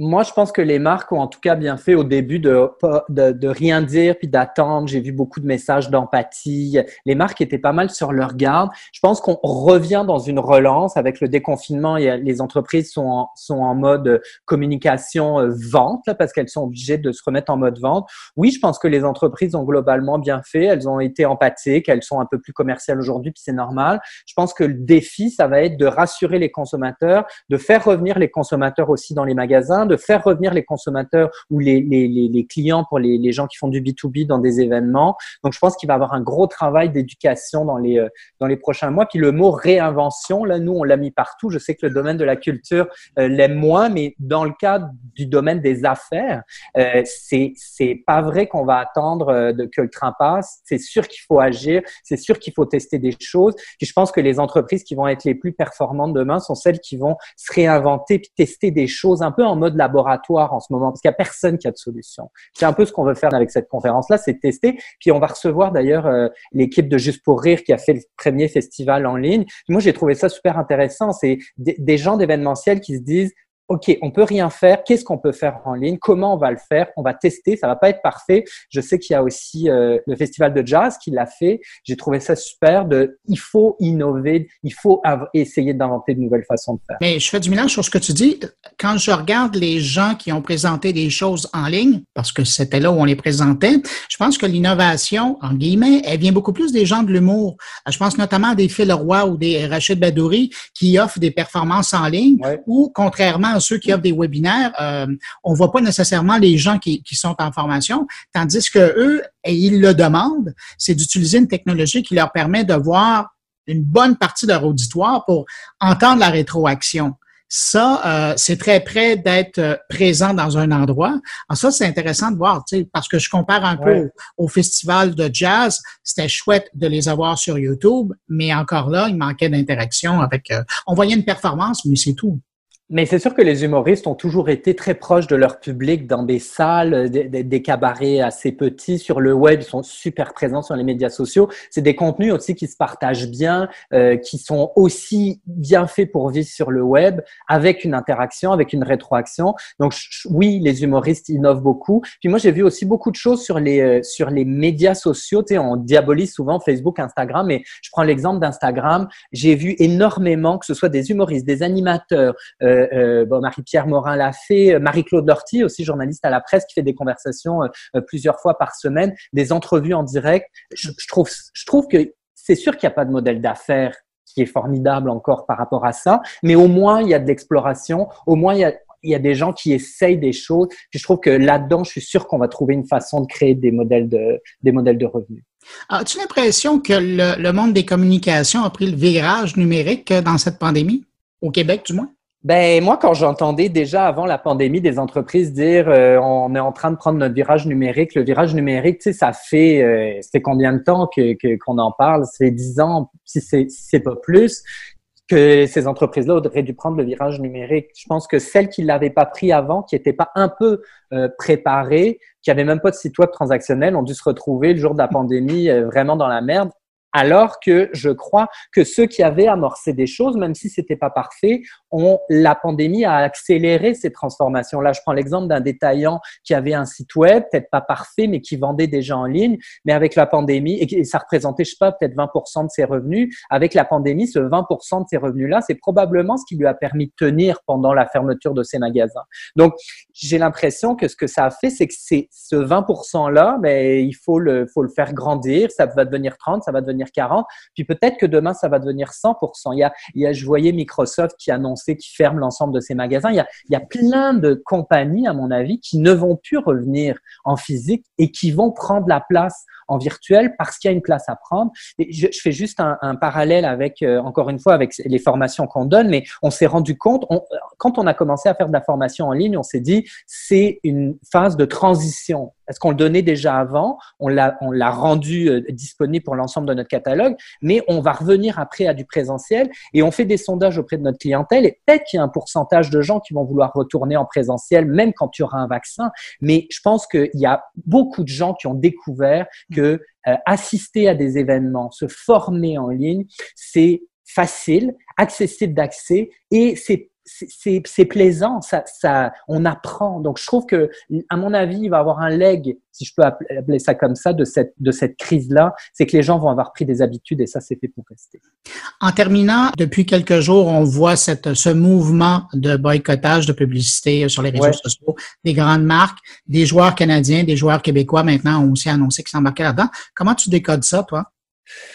Moi, je pense que les marques ont en tout cas bien fait au début de, de, de rien dire puis d'attendre. J'ai vu beaucoup de messages d'empathie. Les marques étaient pas mal sur leur garde. Je pense qu'on revient dans une relance avec le déconfinement et les entreprises sont en, sont en mode communication euh, vente parce qu'elles sont obligées de se remettre en mode vente. Oui, je pense que les entreprises ont globalement bien fait. Elles ont été empathiques. Elles sont un peu plus commerciales aujourd'hui puis c'est normal. Je pense que le défi, ça va être de rassurer les consommateurs, de faire revenir les consommateurs aussi dans les magasins, de faire revenir les consommateurs ou les, clients pour les, gens qui font du B2B dans des événements. Donc, je pense qu'il va y avoir un gros travail d'éducation dans les, euh, dans les prochains mois. Puis le mot réinvention, là, nous, on l'a mis partout. Je sais que le domaine de la culture euh, l'aime moins, mais dans le cadre du domaine des affaires, euh, c'est pas vrai qu'on va attendre euh, que le train passe. C'est sûr qu'il faut agir. C'est sûr qu'il faut tester des choses. Puis je pense que les entreprises qui vont être les plus performantes demain sont celles qui vont se réinventer puis tester des choses un peu en mode laboratoire en ce moment, parce qu'il n'y a personne qui a de solution. C'est un peu ce qu'on veut faire avec cette conférence-là, c'est tester. Puis on va recevoir d'ailleurs euh, l'équipe de Juste pour Rire qui a fait le premier festival en ligne. Moi, j'ai trouvé ça super intéressant. C'est des gens d'événementiel qui se disent, OK, on peut rien faire. Qu'est-ce qu'on peut faire en ligne? Comment on va le faire? On va tester. Ça va pas être parfait. Je sais qu'il y a aussi euh, le festival de jazz qui l'a fait. J'ai trouvé ça super. De, il faut innover. Il faut essayer d'inventer de nouvelles façons de faire. Mais je fais du mélange sur ce que tu dis. Quand je regarde les gens qui ont présenté des choses en ligne, parce que c'était là où on les présentait, je pense que l'innovation, en guillemets, elle vient beaucoup plus des gens de l'humour. Je pense notamment à des Phil Roy ou des Rachid Badouri qui offrent des performances en ligne ou contrairement à ceux qui offrent des webinaires, euh, on voit pas nécessairement les gens qui, qui, sont en formation, tandis que eux, et ils le demandent, c'est d'utiliser une technologie qui leur permet de voir une bonne partie de leur auditoire pour entendre la rétroaction. Ça, euh, c'est très près d'être euh, présent dans un endroit. Alors ça, c'est intéressant de voir, parce que je compare un peu au, festival de jazz. C'était chouette de les avoir sur YouTube, mais encore là, il manquait d'interaction avec. Euh, on voyait une performance, mais c'est tout. Mais c'est sûr que les humoristes ont toujours été très proches de leur public dans des salles, des, des, cabarets assez petits. Sur le web, ils sont super présents sur les médias sociaux. C'est des contenus aussi qui se partagent bien, euh, qui sont aussi bien faits pour vivre sur le web, avec une interaction, avec une rétroaction. Donc oui, les humoristes innovent beaucoup. Puis moi, j'ai vu aussi beaucoup de choses sur les euh, sur les médias sociaux. Tu sais, on diabolise souvent Facebook, Instagram, mais je prends l'exemple d'Instagram. J'ai vu énormément que ce soit des humoristes, des animateurs. Euh, euh, Marie-Pierre Morin l'a fait, Marie-Claude Lorty, aussi journaliste à la presse, qui fait des conversations euh, plusieurs fois par semaine, des entrevues en direct. Je, trouve, je trouve que c'est sûr qu'il n'y a pas de modèle d'affaires qui est formidable encore par rapport à ça, mais au moins il y a de l'exploration, au moins il y a, des gens qui essayent des choses. Puis je trouve que là-dedans, je suis sûr qu'on va trouver une façon de créer des modèles de, des modèles revenus. As-tu l'impression que le, monde des communications a pris le virage numérique dans cette pandémie, au Québec du moins? Ben moi, quand j'entendais déjà avant la pandémie des entreprises dire euh, on est en train de prendre notre virage numérique, le virage numérique, tu sais, ça fait euh, combien de temps que qu'on en parle? C'est dix ans, si c'est si c'est pas plus que ces entreprises-là auraient dû prendre le virage numérique. Je pense que celles qui l'avaient pas pris avant, qui n'étaient pas un peu euh, préparées, qui avaient même pas de site web transactionnel, ont dû se retrouver le jour de la pandémie euh, vraiment dans la merde. Alors que je crois que ceux qui avaient amorcé des choses, même si c'était pas parfait, ont la pandémie a accéléré ces transformations. Là, je prends l'exemple d'un détaillant qui avait un site web, peut-être pas parfait, mais qui vendait déjà en ligne. Mais avec la pandémie, et ça représentait, je sais pas, peut-être 20% de ses revenus. Avec la pandémie, ce 20% de ses revenus-là, c'est probablement ce qui lui a permis de tenir pendant la fermeture de ses magasins. Donc, j'ai l'impression que ce que ça a fait, c'est que c'est ce 20%-là, mais ben, il faut le, faut le faire grandir. Ça va devenir 30, ça va devenir 40. Puis peut-être que demain, ça va devenir 100%. Il y a, il y a je voyais Microsoft qui annonçait qu'ils ferment l'ensemble de ses magasins. Il y, a, il y a plein de compagnies, à mon avis, qui ne vont plus revenir en physique et qui vont prendre la place en virtuel parce qu'il y a une place à prendre. Et je, fais juste un, parallèle avec, euh, encore une fois, avec les formations qu'on donne, mais on s'est rendu compte, quand on a commencé à faire de la formation en ligne, on s'est dit, c'est une phase de transition est-ce qu'on le donnait déjà avant On l'a, on l'a rendu euh, disponible pour l'ensemble de notre catalogue, mais on va revenir après à du présentiel et on fait des sondages auprès de notre clientèle et peut-être qu'il y a un pourcentage de gens qui vont vouloir retourner en présentiel, même quand il y aura un vaccin. Mais je pense qu'il y a beaucoup de gens qui ont découvert que euh, assister à des événements, se former en ligne, c'est facile, accessible d'accès et c'est c'est plaisant, ça, ça, on apprend. Donc, je trouve que, à mon avis, il va y avoir un leg, si je peux appeler ça comme ça, de cette, de cette crise-là. C'est que les gens vont avoir pris des habitudes et ça, c'est fait pour rester. En terminant, depuis quelques jours, on voit cette, ce mouvement de boycottage de publicité sur les réseaux sociaux des grandes marques, des joueurs canadiens, des joueurs québécois maintenant ont aussi annoncé qu'ils s'embarquaient là-dedans. Comment tu décodes ça, toi?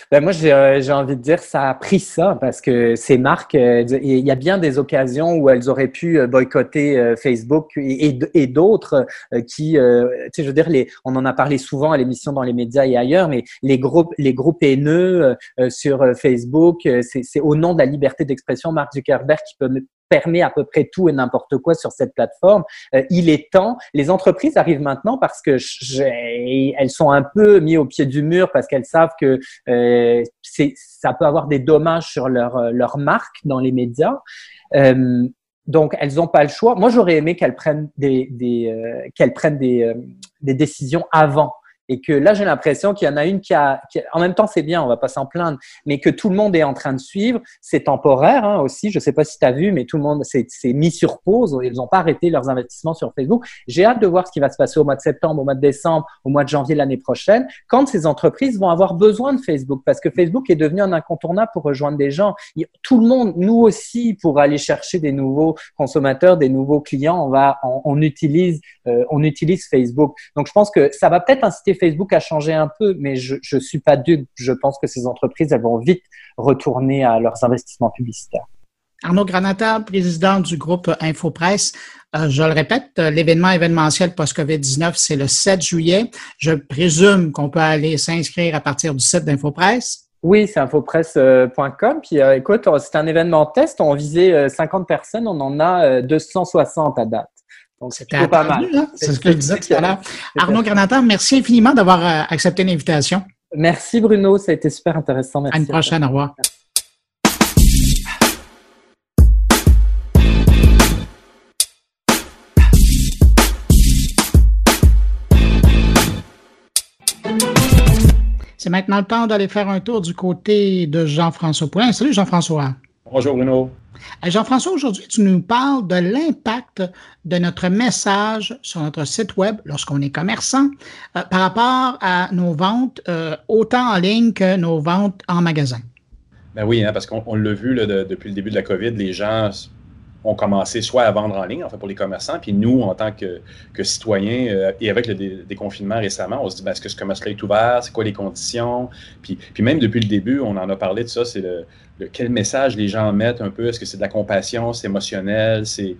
Ben moi, euh, j'ai envie de dire ça a pris ça parce que ces marques, euh, il y a bien des occasions où elles auraient pu euh, boycotter Facebook et, d'autres qui, tu sais, je veux dire, les, on en a parlé souvent à l'émission dans les médias et ailleurs, mais les groupes, les groupes haineux sur Facebook, c'est au nom de la liberté d'expression, Mark Zuckerberg qui peut permet à peu près tout et n'importe quoi sur cette plateforme. Euh, il est temps. Les entreprises arrivent maintenant parce que elles sont un peu mises au pied du mur parce qu'elles savent que euh, ça peut avoir des dommages sur leur, euh, leur marque dans les médias. Euh, donc, elles n'ont pas le choix. Moi, j'aurais aimé qu'elles prennent des, des euh, qu'elles prennent des, des décisions avant et que là j'ai l'impression qu'il y en a une qui a, en même temps c'est bien, on va pas s'en plaindre, mais que tout le monde est en train de suivre, c'est temporaire hein, aussi, je sais pas si tu as vu, mais tout le monde s'est mis sur pause, ils n'ont pas arrêté leurs investissements sur Facebook. J'ai hâte de voir ce qui va se passer au mois de septembre, au mois de décembre, au mois de janvier l'année prochaine, quand ces entreprises vont avoir besoin de Facebook, parce que Facebook est devenu un incontournable pour rejoindre des gens. Tout le monde, nous aussi, pour aller chercher des nouveaux consommateurs, des nouveaux clients, on va, on, utilise, euh, on utilise Facebook. Donc je pense que ça va peut-être inciter Facebook a changé un peu, mais je ne suis pas dupe. Je pense que ces entreprises, elles vont vite retourner à leurs investissements publicitaires. Arnaud Granata, président du groupe InfoPresse. Euh, je le répète, l'événement événementiel post-COVID-19, c'est le 7 juillet. Je présume qu'on peut aller s'inscrire à partir du site d'InfoPresse. Oui, c'est infopresse.com. Puis euh, écoute, c'est un événement test. On visait 50 euh, personnes, on en a 260 à date. Donc, c'était pas mal. Hein? C'est ce que je disais tout à. Arnaud Granatin, merci infiniment d'avoir euh, accepté l'invitation. Merci Bruno, ça a été super intéressant. Merci. À une prochaine, au revoir. C'est maintenant le temps d'aller faire un tour du côté de Jean-François Poulin. Salut Jean-François. Bonjour Bruno. Jean-François, aujourd'hui, tu nous parles de l'impact de notre message sur notre site web lorsqu'on est commerçant euh, par rapport à nos ventes, euh, autant en ligne que nos ventes en magasin. Ben oui, hein, parce qu'on l'a vu depuis le début de la COVID, les gens ont commencé soit à vendre en ligne, en fait, pour les commerçants, puis nous, en tant que, citoyens, euh, et avec le déconfinement récemment, on se dit, ben, est-ce que ce commerce-là est ouvert? C'est quoi les conditions? Puis, puis même depuis le début, on en a parlé de ça, c'est le, quel message les gens mettent un peu? Est-ce que c'est de la compassion, c'est émotionnel, c'est...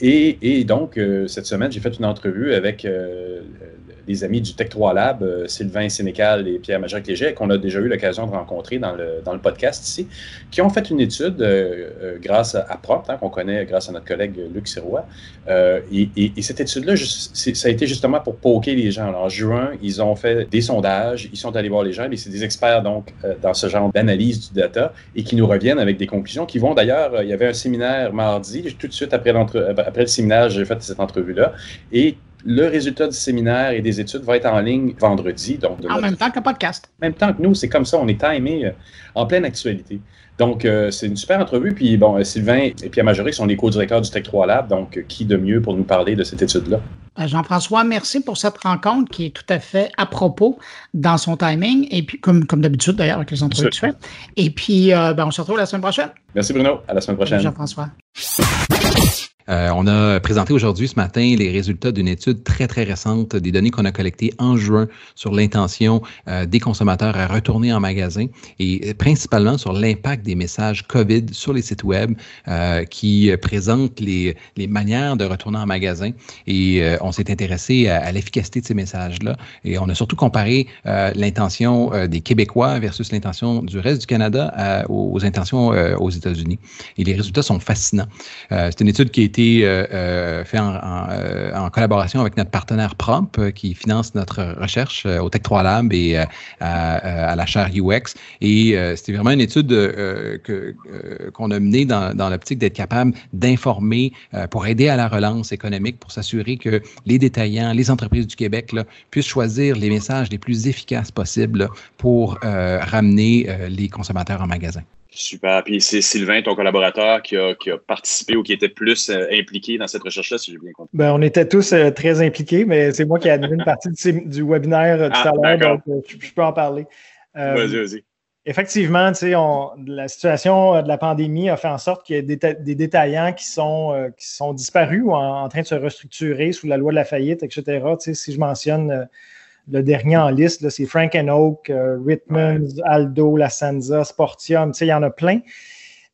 Et, donc, euh, cette semaine, j'ai fait une entrevue avec euh, les amis du Tech 3 Lab, euh, Sylvain Sénécal et Pierre Major Léger, qu'on a déjà eu l'occasion de rencontrer dans le, dans le podcast ici, qui ont fait une étude euh, euh, grâce à, Propt, hein, qu'on connaît grâce à notre collègue Luc Sirois. Et, et, cette étude-là, ça a été justement pour poker les gens. En juin, ils ont fait des sondages, ils sont allés voir les gens, et c'est des experts donc dans ce genre d'analyse du data et qui nous reviennent avec des conclusions qui vont d'ailleurs, il y avait un séminaire mardi, tout de suite après, après le séminaire, j'ai fait cette entrevue-là, et le résultat du séminaire et des études va être en ligne vendredi. Donc en même temps qu'un podcast. En même temps que nous, c'est comme ça, on est timé euh, en pleine actualité. Donc, euh, c'est une super entrevue. Puis, bon, euh, Sylvain et Pierre Majoré sont les co-directeurs du Tech 3 Lab. Donc, qui de mieux pour nous parler de cette étude-là? Jean-François, merci pour cette rencontre qui est tout à fait à propos dans son timing. Et puis, comme, comme d'habitude d'ailleurs avec les entrevues que tu fais. Et puis, ben, on se retrouve la semaine prochaine. Merci Bruno. À la semaine prochaine. Jean-François. Euh, on a présenté aujourd'hui, ce matin, les résultats d'une étude très, très récente, des données qu'on a collectées en juin sur l'intention euh, des consommateurs à retourner en magasin et principalement sur l'impact des messages COVID sur les sites web euh, qui présentent les, les manières de retourner en magasin. Et on s'est intéressé à, l'efficacité de ces messages-là. Et on a surtout comparé l'intention des Québécois versus l'intention du reste du Canada aux intentions aux États-Unis. Et les résultats sont fascinants. C'est une étude qui a été euh, euh, fait euh, en, collaboration avec notre partenaire Prompt qui finance notre recherche au Tech 3 Lab et à, la chaire UX. Et c'était vraiment une étude qu'on a menée dans, l'optique d'être capable d'informer pour aider à la relance économique, pour s'assurer que les détaillants, les entreprises du Québec puissent choisir les messages les plus efficaces possibles pour ramener les consommateurs en magasin. Super. Puis c'est Sylvain, ton collaborateur, qui a, qui a, participé ou qui était plus euh, impliqué dans cette recherche-là, si j'ai bien compris. Ben, on était tous euh, très impliqués, mais c'est moi qui ai animé une partie du, webinaire euh, tout ah, à l'heure, donc je, peux en parler. vas-y, vas-y. Effectivement, on, la situation de la pandémie a fait en sorte qu'il y a des, détaillants qui sont, qui sont disparus ou en, train de se restructurer sous la loi de la faillite, etc. Si je mentionne le dernier en liste, c'est Frank and Oak, euh, Aldo, La Senza, Sportium, il y en a plein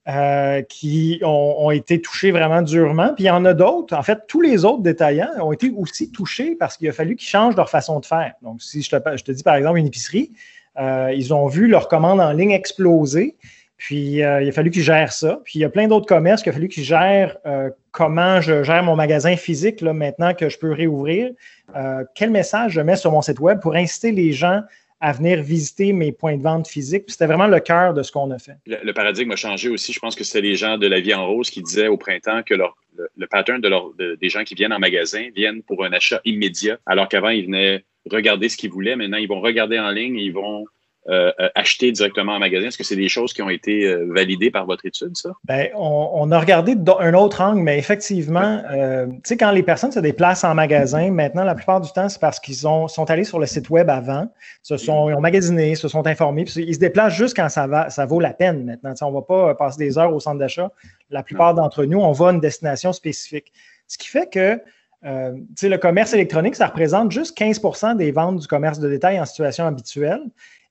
euh, qui ont, été touchés vraiment durement. Puis il y en a d'autres. En fait, tous les autres détaillants ont été aussi touchés parce qu'il a fallu qu'ils changent leur façon de faire. Donc, si je te, je te dis par exemple une épicerie, euh, ils ont vu leur commande en ligne exploser. Puis, euh, il a fallu qu'ils gèrent ça. Puis, il y a plein d'autres commerces qu'il a fallu qu'ils gèrent euh, comment je gère mon magasin physique là, maintenant que je peux réouvrir. Euh, quel message je mets sur mon site web pour inciter les gens à venir visiter mes points de vente physiques? C'était vraiment le cœur de ce qu'on a fait. Le, paradigme a changé aussi. Je pense que c'est les gens de la vie en rose qui disaient au printemps que leur, le, pattern de des gens qui viennent en magasin viennent pour un achat immédiat, alors qu'avant, ils venaient regarder ce qu'ils voulaient. Maintenant, ils vont regarder en ligne et ils vont euh, euh, acheter directement en magasin? Est-ce que c'est des choses qui ont été euh, validées par votre étude, ça? Bien, on, a regardé un autre angle, mais effectivement, tu sais, quand les personnes se déplacent en magasin, maintenant, la plupart du temps, c'est parce qu'ils sont allés sur le site web avant, se sont, ils ont magasiné, se sont informés, puis ils se déplacent juste quand ça, va, ça vaut la peine maintenant. on ne va pas passer des heures au centre d'achat. La plupart d'entre nous, on va à une destination spécifique. Ce qui fait que euh, le commerce électronique, ça représente juste 15 des ventes du commerce de détail en situation habituelle.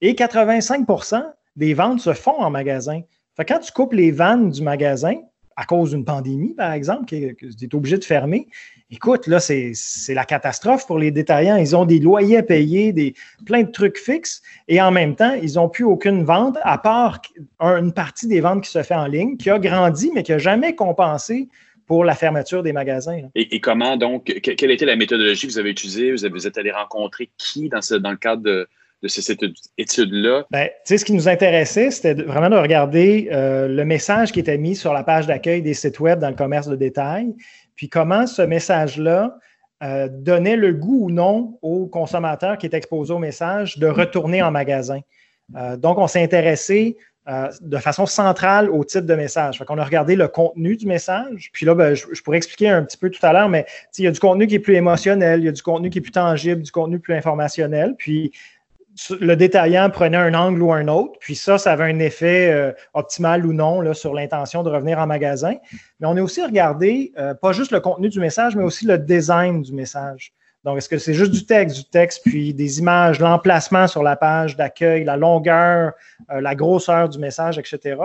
Et 85% des ventes se font en magasin. Fait quand tu coupes les vannes du magasin, à cause d'une pandémie, par exemple, que, tu es obligé de fermer, écoute, là, c'est la catastrophe pour les détaillants. Ils ont des loyers à payer, des, plein de trucs fixes, et en même temps, ils n'ont plus aucune vente, à part une partie des ventes qui se fait en ligne, qui a grandi, mais qui n'a jamais compensé pour la fermeture des magasins. Et, comment donc, quelle était la méthodologie que vous avez utilisée? Vous, êtes allé rencontrer qui dans, ce, dans le cadre de, de cette étude-là? Ben, ce qui nous intéressait, c'était vraiment de regarder euh, le message qui était mis sur la page d'accueil des sites web dans le commerce de détail, puis comment ce message-là euh, donnait le goût ou non aux consommateurs qui étaient exposés au message de retourner en magasin. donc, on s'est intéressé de façon centrale au type de message. Fait qu'on a regardé le contenu du message. Puis là, ben, je, je, pourrais expliquer un petit peu tout à l'heure, mais il y a du contenu qui est plus émotionnel, il y a du contenu qui est plus tangible, du contenu plus informationnel. Puis le détaillant prenait un angle ou un autre, puis ça, ça avait un effet euh, optimal ou non là, sur l'intention de revenir en magasin. Mais on a aussi regardé euh, pas juste le contenu du message, mais aussi le design du message. Donc, est-ce que c'est juste du texte, du texte, puis des images, l'emplacement sur la page d'accueil, la longueur, euh, la grosseur du message, etc.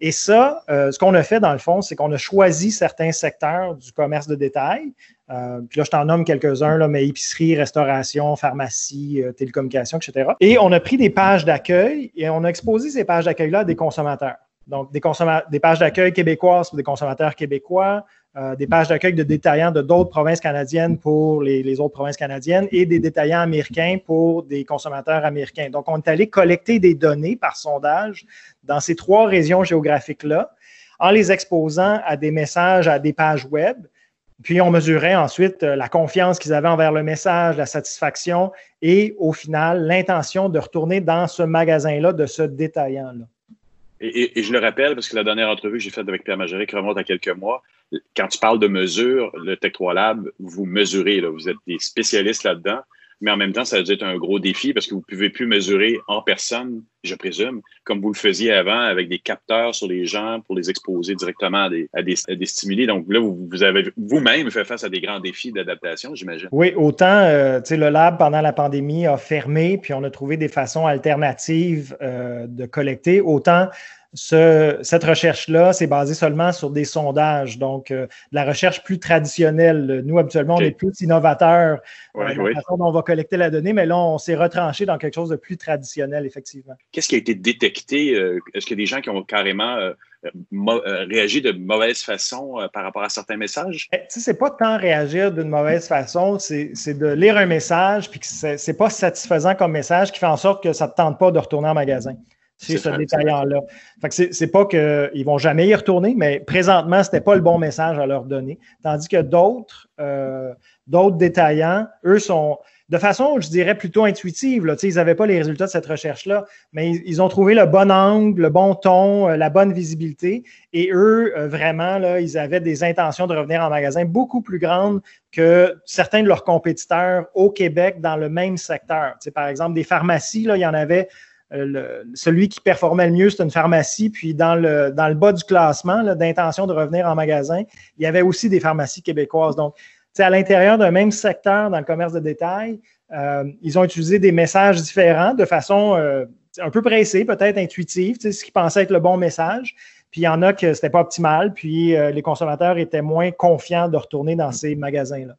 Et ça, ce qu'on a fait dans le fond, c'est qu'on a choisi certains secteurs du commerce de détail euh, puis là, je t'en nomme quelques-uns, mais épicerie, restauration, pharmacie, euh, télécommunications, etc. Et on a pris des pages d'accueil et on a exposé ces pages d'accueil-là à des consommateurs. Donc, des, des pages d'accueil québécoises pour des consommateurs québécois, euh, des pages d'accueil de détaillants de d'autres provinces canadiennes pour les, autres provinces canadiennes et des détaillants américains pour des consommateurs américains. Donc, on est allé collecter des données par sondage dans ces trois régions géographiques-là en les exposant à des messages, à des pages web puis on mesurait ensuite euh, la confiance qu'ils avaient envers le message, la satisfaction et au final l'intention de retourner dans ce magasin-là, de ce détaillant-là. Et, je le rappelle parce que la dernière entrevue que j'ai faite avec Pierre Magéric remonte à quelques mois. Quand tu parles de mesure, le Tech 3 Lab, vous mesurez, là, vous êtes des spécialistes là-dedans mais en même temps, ça va être un gros défi parce que vous ne pouvez plus mesurer en personne, je présume, comme vous le faisiez avant avec des capteurs sur les gens pour les exposer directement à des, à stimuli. Donc là, vous, vous avez vous-même fait face à des grands défis d'adaptation, j'imagine. Oui, autant, euh, tu sais, le lab pendant la pandémie a fermé, puis on a trouvé des façons alternatives euh, de collecter, autant cette recherche-là, c'est basé seulement sur des sondages, donc euh, de la recherche plus traditionnelle. Nous, habituellement, on est plus innovateurs euh, dans la façon dont on va collecter la donnée, mais là, on s'est retranché dans quelque chose de plus traditionnel, effectivement. Qu'est-ce qui a été détecté? Euh, est-ce qu'il y a des gens qui ont carrément réagi de mauvaise façon par rapport à certains messages? Eh, tu sais, c'est pas tant réagir d'une mauvaise façon, c'est de lire un message puis que c'est pas satisfaisant comme message qui fait en sorte que ça ne te tente pas de retourner en magasin ce détaillant-là. C'est pas qu'ils vont jamais y retourner, mais présentement, ce n'était pas le bon message à leur donner. Tandis que d'autres euh, d'autres détaillants, eux, sont de façon, je dirais, plutôt intuitive. Là. Ils n'avaient pas les résultats de cette recherche-là, mais ils, ont trouvé le bon angle, le bon ton, euh, la bonne visibilité. Et eux, euh, vraiment, là, ils avaient des intentions de revenir en magasin beaucoup plus grandes que certains de leurs compétiteurs au Québec dans le même secteur. par exemple, des pharmacies, là, il y en avait euh, celui qui performait le mieux, c'était une pharmacie. Puis dans le, bas du classement d'intention de revenir en magasin, il y avait aussi des pharmacies québécoises. Donc, à l'intérieur d'un même secteur dans le commerce de détail, euh, ils ont utilisé des messages différents de façon euh, un peu pressée, peut-être intuitive, ce qui pensait être le bon message. Puis il y en a que c'était pas optimal, puis les consommateurs étaient moins confiants de retourner dans ces magasins-là.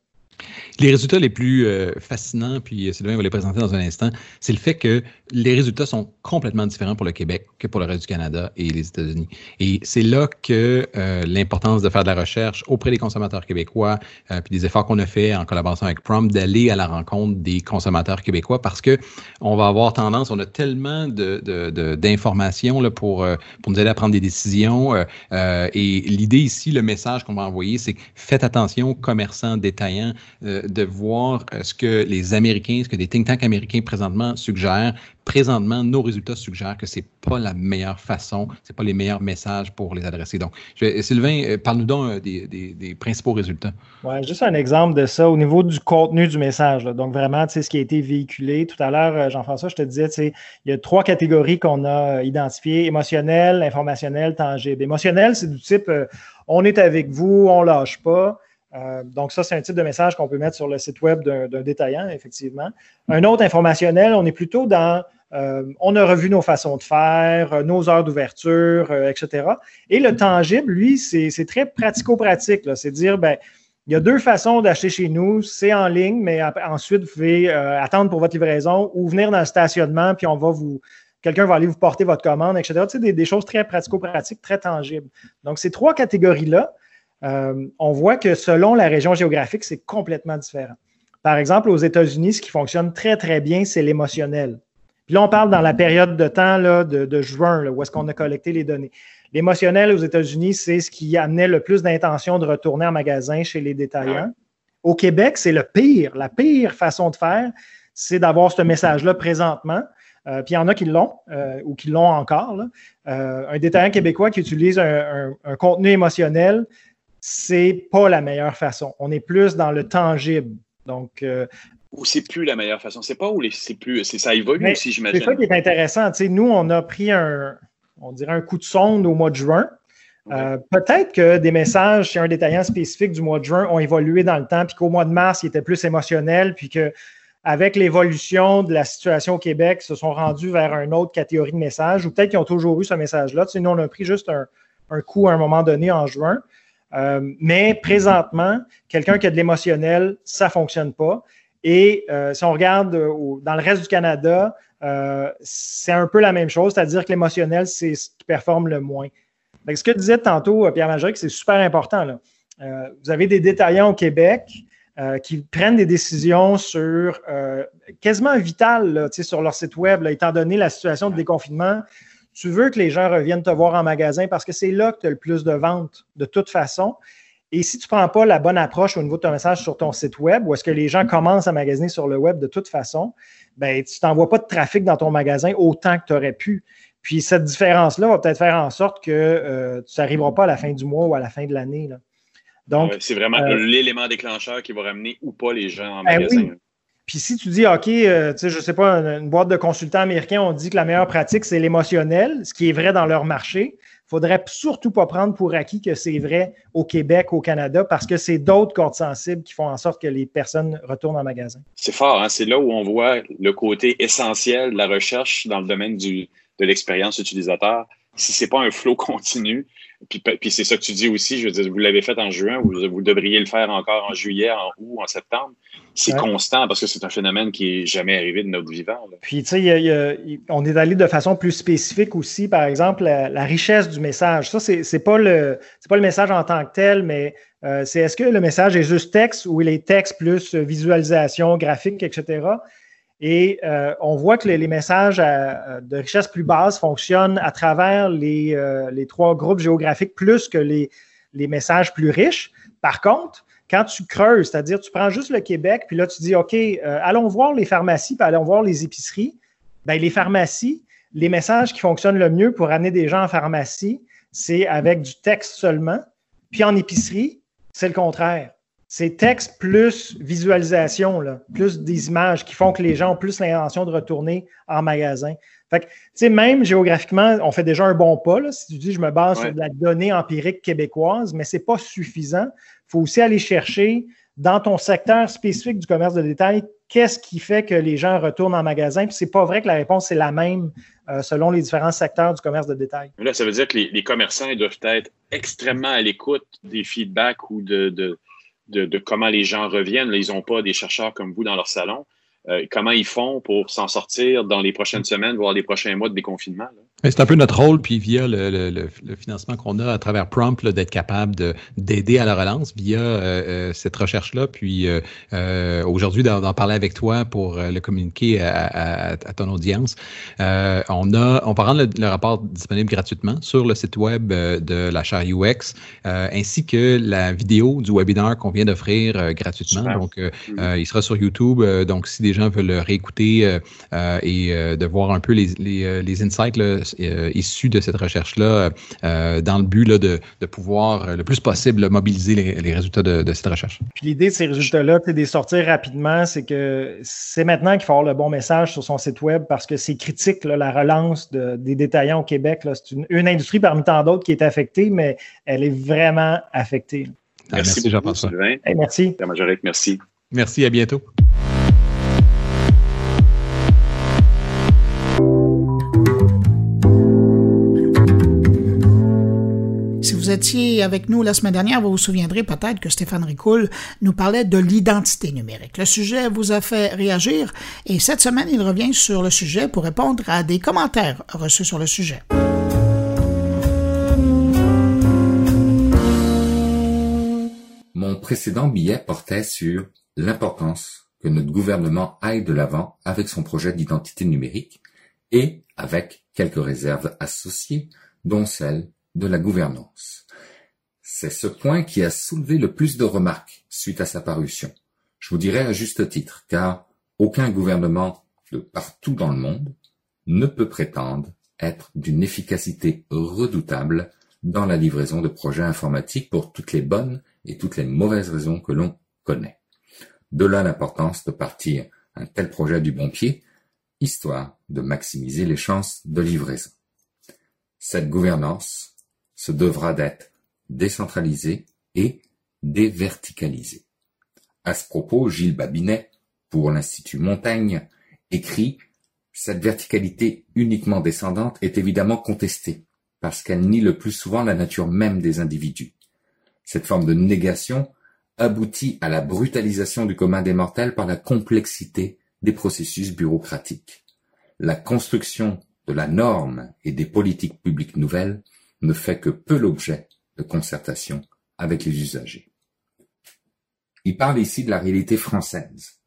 Les résultats les plus euh, fascinants, puis Sylvain va les présenter dans un instant, c'est le fait que les résultats sont complètement différents pour le Québec que pour le reste du Canada et les États-Unis. Et c'est là que euh, l'importance de faire de la recherche auprès des consommateurs québécois, euh, puis des efforts qu'on a fait en collaboration avec Prom, d'aller à la rencontre des consommateurs québécois, parce que on va avoir tendance, on a tellement d'informations de, de, pour, pour nous aider à prendre des décisions. et l'idée ici, le message qu'on va envoyer, c'est faites attention, commerçants, détaillants, de voir euh, ce que les Américains, ce que des think tanks américains présentement suggèrent. Présentement, nos résultats suggèrent que c'est pas la meilleure façon, c'est pas les meilleurs messages pour les adresser. Donc, Sylvain, euh, parle-nous donc euh, des, principaux résultats. Ouais, juste un exemple de ça au niveau du contenu du message. Donc, vraiment, tu sais, ce qui a été véhiculé. Tout à l'heure, Jean-François, je te disais, il y a trois catégories qu'on a identifiées émotionnel, informationnel, tangible. Émotionnel, c'est du type on est avec vous, on lâche pas. Euh, donc, ça, c'est un type de message qu'on peut mettre sur le site web d'un détaillant, effectivement. Un autre informationnel, on est plutôt dans euh, on a revu nos façons de faire, euh, nos heures d'ouverture, etc. Et le tangible, lui, c'est très pratico-pratique. C'est dire, ben, il y a deux façons d'acheter chez nous. C'est en ligne, mais ensuite, vous pouvez attendre pour votre livraison ou venir dans le stationnement, puis on va vous. Quelqu'un va aller vous porter votre commande, etc. Tu sais, des, des choses très pratico-pratiques, très tangibles. Donc, ces trois catégories-là, euh, on voit que selon la région géographique, c'est complètement différent. Par exemple, aux États-Unis, ce qui fonctionne très, très bien, c'est l'émotionnel. Puis là, on parle dans la période de temps de, juin, où est-ce qu'on a collecté les données. L'émotionnel aux États-Unis, c'est ce qui amenait le plus d'intention de retourner en magasin chez les détaillants. Au Québec, c'est le pire. La pire façon de faire, c'est d'avoir ce message-là présentement. puis il y en a qui l'ont ou qui l'ont encore. un détaillant québécois qui utilise un, contenu émotionnel, c'est pas la meilleure façon. On est plus dans le tangible. Donc, ou c'est plus la meilleure façon. C'est pas où c'est plus. Ça évolue aussi, j'imagine. C'est ça qui est intéressant. nous, on a pris un, on dirait un coup de sonde au mois de juin. Euh, peut-être que des messages chez un détaillant spécifique du mois de juin ont évolué dans le temps, puis qu'au mois de mars, il était plus émotionnel, puis qu'avec l'évolution de la situation au Québec, ils se sont rendus vers une autre catégorie de messages, ou peut-être qu'ils ont toujours eu ce message-là. Tu nous, on a pris juste un, coup à un moment donné en juin. Euh, mais présentement, quelqu'un qui a de l'émotionnel, ça ne fonctionne pas. Et euh, si on regarde dans le reste du Canada, c'est un peu la même chose, c'est-à-dire que l'émotionnel, c'est ce qui performe le moins ce que disait tantôt euh, Pierre Majoric, c'est super important. Euh, vous avez des détaillants au Québec euh, qui prennent des décisions sur quasiment vitales sur leur site web, étant donné la situation de déconfinement. Tu veux que les gens reviennent te voir en magasin parce que c'est là que tu as le plus de ventes de toute façon. Et si tu ne prends pas la bonne approche au niveau de ton message sur ton site web, ou est-ce que les gens commencent à magasiner sur le web de toute façon, ben, tu n'envoies pas de trafic dans ton magasin autant que tu aurais pu. Puis cette différence-là va peut-être faire en sorte que euh, tu n'arriveras pas à la fin du mois ou à la fin de l'année. Donc, c'est vraiment euh, l'élément déclencheur qui va ramener ou pas les gens en ben magasin. Puis si tu dis, OK, euh, je ne sais pas, une, boîte de consultants américains, on dit que la meilleure pratique, c'est l'émotionnel, ce qui est vrai dans leur marché. Il faudrait surtout pas prendre pour acquis que c'est vrai au Québec, au Canada, parce que c'est d'autres cordes sensibles qui font en sorte que les personnes retournent en magasin. C'est fort, hein? c'est là où on voit le côté essentiel de la recherche dans le domaine de l'expérience utilisateur. Si c'est pas un flow continu, puis, puis c'est ça que tu dis aussi, je veux dire, vous l'avez fait en juin, vous, vous devriez le faire encore en juillet, en août, en septembre. C'est constant parce que c'est un phénomène qui est jamais arrivé de notre vivant. Puis, tu sais, on est allé de façon plus spécifique aussi, par exemple, la, richesse du message. Ça, c'est, c'est pas le, c'est pas le message en tant que tel, mais euh, c'est est-ce que le message est juste texte ou il est texte plus visualisation, graphique, etc. Et euh, on voit que les, messages de richesse plus basse fonctionnent à travers les, euh, les trois groupes géographiques plus que les, les, messages plus riches. Par contre, quand tu creuses, c'est-à-dire tu prends juste le Québec, puis là tu dis, OK, euh, allons voir les pharmacies, puis allons voir les épiceries. Bien, les pharmacies, les messages qui fonctionnent le mieux pour amener des gens en pharmacie, c'est avec du texte seulement. Puis en épicerie, c'est le contraire c'est texte plus visualisation, là, plus des images qui font que les gens ont plus l'intention de retourner en magasin. Fait que, tu sais, même géographiquement, on fait déjà un bon pas. Là, si tu dis, je me base sur de la donnée empirique québécoise, mais ce n'est pas suffisant. Il faut aussi aller chercher dans ton secteur spécifique du commerce de détail, qu'est-ce qui fait que les gens retournent en magasin? Puis c'est pas vrai que la réponse est la même euh, selon les différents secteurs du commerce de détail. Là, ça veut dire que les, commerçants doivent être extrêmement à l'écoute des feedbacks ou de, de, comment les gens reviennent. ils n'ont pas des chercheurs comme vous dans leur salon. Euh, comment ils font pour s'en sortir dans les prochaines semaines, voire les prochains mois de déconfinement? C'est un peu notre rôle, puis via le, financement qu'on a à travers Prompt, d'être capable d'aider à la relance via euh, euh, cette recherche-là. Puis euh, aujourd'hui, d'en parler avec toi pour le communiquer à, ton audience. on a, on va rendre le, rapport disponible gratuitement sur le site web de la chaire UX, ainsi que la vidéo du webinaire qu'on vient d'offrir gratuitement. Donc, mm. il sera sur YouTube. donc, si des gens veulent le réécouter et de voir un peu les, les, les insights, là, euh, issus de cette recherche-là euh, dans le but de, pouvoir euh, le plus possible mobiliser les, résultats de, cette recherche. Puis l'idée de ces résultats-là, c'est de les sortir rapidement, c'est que c'est maintenant qu'il faut avoir le bon message sur son site web parce que c'est critique, la relance des détaillants au Québec. C'est une, industrie parmi tant d'autres qui est affectée, mais elle est vraiment affectée. Ah, merci, Jean-François. merci. merci. Merci, à bientôt. Vous étiez avec nous la semaine dernière, vous vous souviendrez peut-être que Stéphane Ricoul nous parlait de l'identité numérique. Le sujet vous a fait réagir et cette semaine, il revient sur le sujet pour répondre à des commentaires reçus sur le sujet. Mon précédent billet portait sur l'importance que notre gouvernement aille de l'avant avec son projet d'identité numérique et avec quelques réserves associées, dont celle de la gouvernance. C'est ce point qui a soulevé le plus de remarques suite à sa parution. Je vous dirais à juste titre, car aucun gouvernement de partout dans le monde ne peut prétendre être d'une efficacité redoutable dans la livraison de projets informatiques pour toutes les bonnes et toutes les mauvaises raisons que l'on connaît. De là l'importance de partir un tel projet du bon pied, histoire de maximiser les chances de livraison. Cette gouvernance se devra d'être décentralisée et déverticalisée. À ce propos, Gilles Babinet, pour l'Institut Montaigne, écrit Cette verticalité uniquement descendante est évidemment contestée, parce qu'elle nie le plus souvent la nature même des individus. Cette forme de négation aboutit à la brutalisation du commun des mortels par la complexité des processus bureaucratiques. La construction de la norme et des politiques publiques nouvelles ne fait que peu l'objet de concertation avec les usagers. Il parle ici de la réalité française,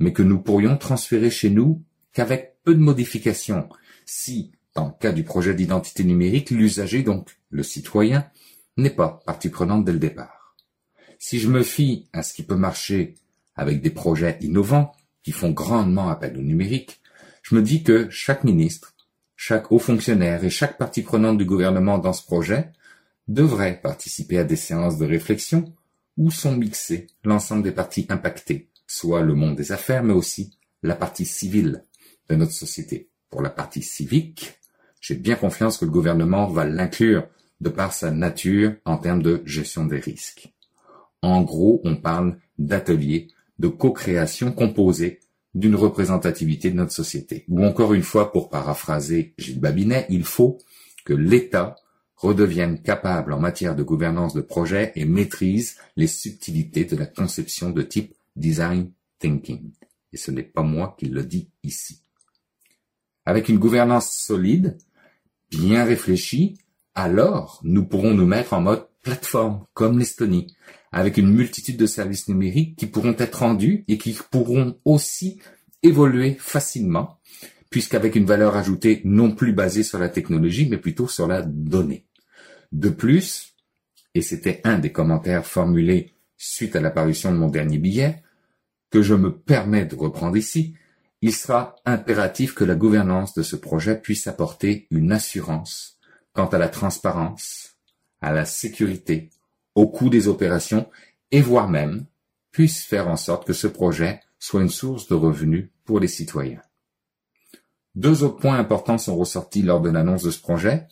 mais que nous pourrions transférer chez nous qu'avec peu de modifications, si, dans le cas du projet d'identité numérique, l'usager, donc le citoyen, n'est pas partie prenante dès le départ. Si je me fie à ce qui peut marcher avec des projets innovants, qui font grandement appel au numérique, je me dis que chaque ministre, chaque haut fonctionnaire et chaque partie prenante du gouvernement dans ce projet devrait participer à des séances de réflexion où sont mixés l'ensemble des parties impactées, soit le monde des affaires, mais aussi la partie civile de notre société. Pour la partie civique, j'ai bien confiance que le gouvernement va l'inclure de par sa nature en termes de gestion des risques. En gros, on parle d'ateliers de co-création composés d'une représentativité de notre société. Ou encore une fois, pour paraphraser Gilles Babinet, il faut que l'État redevienne capable en matière de gouvernance de projet et maîtrise les subtilités de la conception de type design thinking. Et ce n'est pas moi qui le dis ici. Avec une gouvernance solide, bien réfléchie, alors nous pourrons nous mettre en mode plateforme, comme l'Estonie, avec une multitude de services numériques qui pourront être rendus et qui pourront aussi évoluer facilement, puisqu'avec une valeur ajoutée non plus basée sur la technologie, mais plutôt sur la donnée. De plus, et c'était un des commentaires formulés suite à l'apparition de mon dernier billet, que je me permets de reprendre ici, il sera impératif que la gouvernance de ce projet puisse apporter une assurance quant à la transparence, à la sécurité, au coût des opérations et voire même puisse faire en sorte que ce projet soit une source de revenus pour les citoyens. Deux autres points importants sont ressortis lors de l'annonce de ce projet.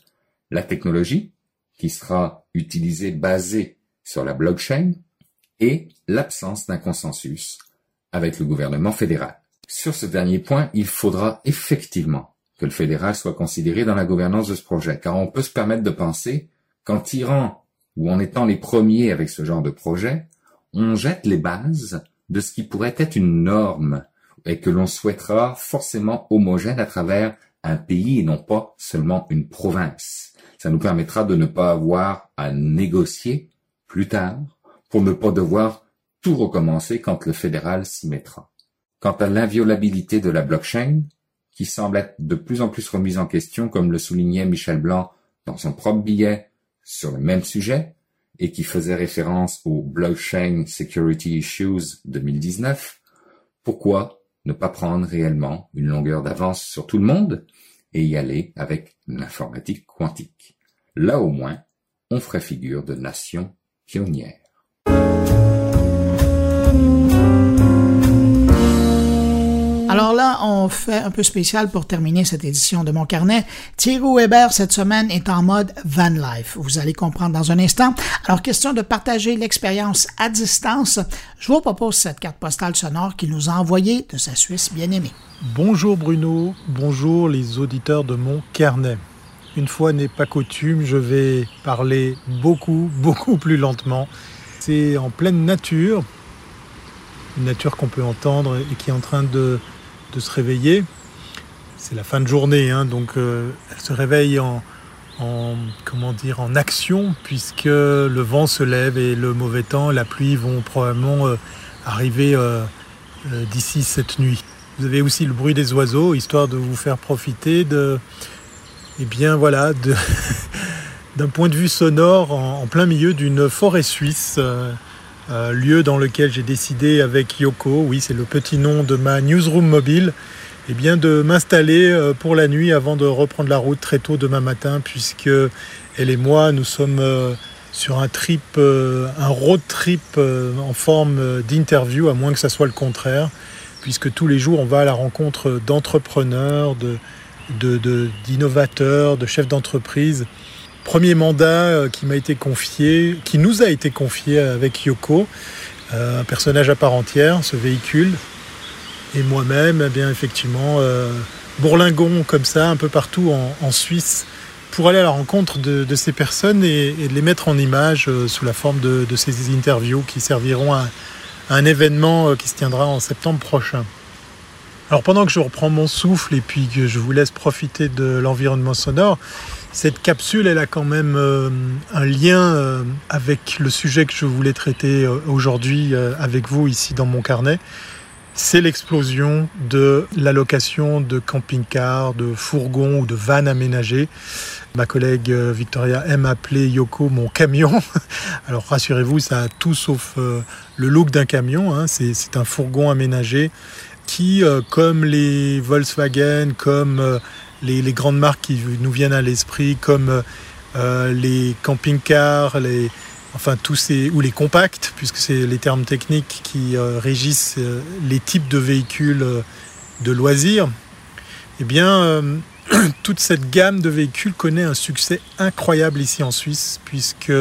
La technologie, qui sera utilisée basée sur la blockchain, et l'absence d'un consensus avec le gouvernement fédéral. Sur ce dernier point, il faudra effectivement que le fédéral soit considéré dans la gouvernance de ce projet, car on peut se permettre de penser qu'en tirant ou en étant les premiers avec ce genre de projet, on jette les bases de ce qui pourrait être une norme et que l'on souhaitera forcément homogène à travers un pays et non pas seulement une province. Ça nous permettra de ne pas avoir à négocier plus tard pour ne pas devoir tout recommencer quand le fédéral s'y mettra. Quant à l'inviolabilité de la blockchain, qui semble être de plus en plus remise en question, comme le soulignait Michel Blanc dans son propre billet sur le même sujet, et qui faisait référence au Blockchain Security Issues 2019, pourquoi ne pas prendre réellement une longueur d'avance sur tout le monde et y aller avec l'informatique quantique? Là au moins, on ferait figure de nation pionnière. Alors là, on fait un peu spécial pour terminer cette édition de mon carnet. Thierry Weber, cette semaine, est en mode van life. Vous allez comprendre dans un instant. Alors, question de partager l'expérience à distance. Je vous propose cette carte postale sonore qu'il nous a envoyée de sa Suisse bien-aimée. Bonjour Bruno, bonjour les auditeurs de mon carnet. Une fois n'est pas coutume, je vais parler beaucoup, beaucoup plus lentement. C'est en pleine nature, une nature qu'on peut entendre et qui est en train de se réveiller. C'est la fin de journée, hein, donc euh, elle se réveille en, comment dire, en action, puisque le vent se lève et le mauvais temps, la pluie vont probablement euh, arriver euh, d'ici cette nuit. Vous avez aussi le bruit des oiseaux, histoire de vous faire profiter de, eh bien voilà, d'un point de vue sonore en, plein milieu d'une forêt suisse. lieu dans lequel j'ai décidé avec Yoko, oui c'est le petit nom de ma newsroom mobile, eh bien, de m'installer euh, pour la nuit avant de reprendre la route très tôt demain matin, puisque elle et moi, nous sommes euh, sur un trip, euh, un road trip en forme d'interview, à moins que ça soit le contraire, puisque tous les jours, on va à la rencontre d'entrepreneurs, d'innovateurs, de, de chefs d'entreprise. Premier mandat qui m'a été confié, qui nous a été confié avec Yoko, un personnage à part entière, ce véhicule et moi-même, eh bien effectivement, euh, bourlingon comme ça, un peu partout en, Suisse, pour aller à la rencontre de, ces personnes et, de les mettre en image euh, sous la forme de, ces interviews qui serviront à, un événement euh, qui se tiendra en septembre prochain. Alors pendant que je reprends mon souffle et puis que je vous laisse profiter de l'environnement sonore, cette capsule, elle a quand même un lien avec le sujet que je voulais traiter aujourd'hui avec vous ici dans mon carnet c'est l'explosion de l'allocation de camping-cars, de fourgons ou de vannes aménagées. Ma collègue euh, Victoria aime appeler Yoko mon camion. Alors rassurez-vous, ça a tout sauf euh, le look d'un camion. Hein. C'est un fourgon aménagé qui, euh, comme les Volkswagen, comme les, les, grandes marques qui nous viennent à l'esprit, comme les camping-cars, enfin tous ces, ou les compacts, puisque c'est les termes techniques qui euh, régissent euh, les types de véhicules euh, de loisirs, eh bien, toute cette gamme de véhicules connaît un succès incroyable ici en Suisse, puisque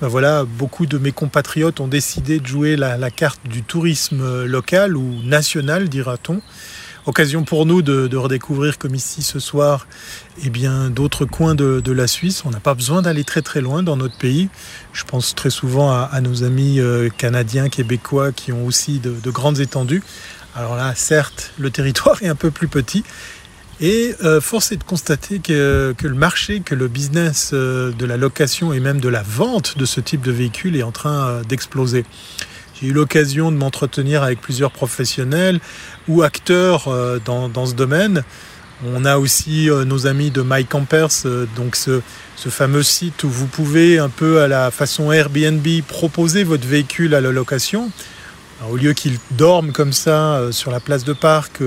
ben voilà, beaucoup de mes compatriotes ont décidé de jouer la, carte du tourisme local ou national, dira-t-on, Occasion pour nous de, redécouvrir, comme ici ce soir, eh bien d'autres coins de, la Suisse. On n'a pas besoin d'aller très très loin dans notre pays. Je pense très souvent à, nos amis euh, canadiens, québécois qui ont aussi de, grandes étendues. Alors là, certes, le territoire est un peu plus petit, et euh, force est de constater que, le marché, que le business euh, de la location et même de la vente de ce type de véhicule est en train d'exploser. J'ai eu l'occasion de m'entretenir avec plusieurs professionnels ou acteurs euh, dans, dans, ce domaine. On a aussi euh, nos amis de My Campers, euh, donc ce, ce, fameux site où vous pouvez un peu à la façon Airbnb proposer votre véhicule à la location. au lieu qu'il dorme comme ça sur la place de parc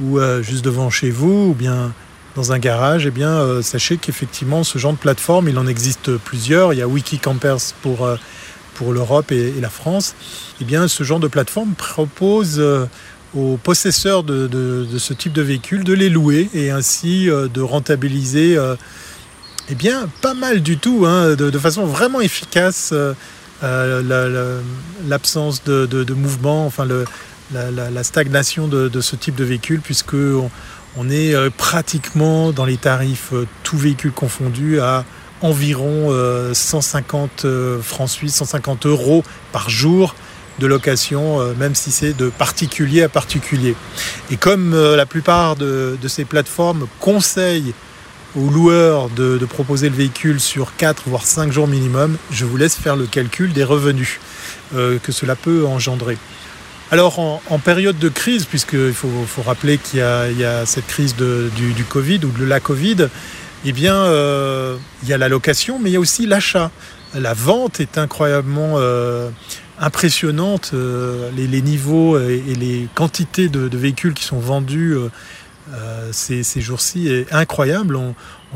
ou juste devant chez vous ou bien dans un garage, eh bien sachez qu'effectivement ce genre de plateforme, il en existe plusieurs. Il y a Wiki Campers pour pour l'Europe et, la France, eh bien, ce genre de plateforme propose euh, aux possesseurs de, ce type de véhicule de les louer et ainsi euh, de rentabiliser euh, eh bien, pas mal du tout, hein, de, façon vraiment efficace, l'absence de, mouvement, enfin le, la, stagnation de, ce type de véhicule, puisque on, est pratiquement dans les tarifs, tout véhicule confondu, à environ 150 euh, euh, francs suisses, 150 euros par jour de location, euh, même si c'est de particulier à particulier. Et comme la plupart de, ces plateformes conseillent aux loueurs de, proposer le véhicule sur 4 voire 5 jours minimum, je vous laisse faire le calcul des revenus que cela peut engendrer. Alors en, période de crise, puisqu'il faut, faut rappeler qu'il y, a cette crise du, Covid ou de la Covid, eh bien, euh, il y a la location, mais il y a aussi l'achat. La vente est incroyablement euh, impressionnante. Euh, les, niveaux et, les quantités de, véhicules qui sont vendus ces, jours-ci est incroyable.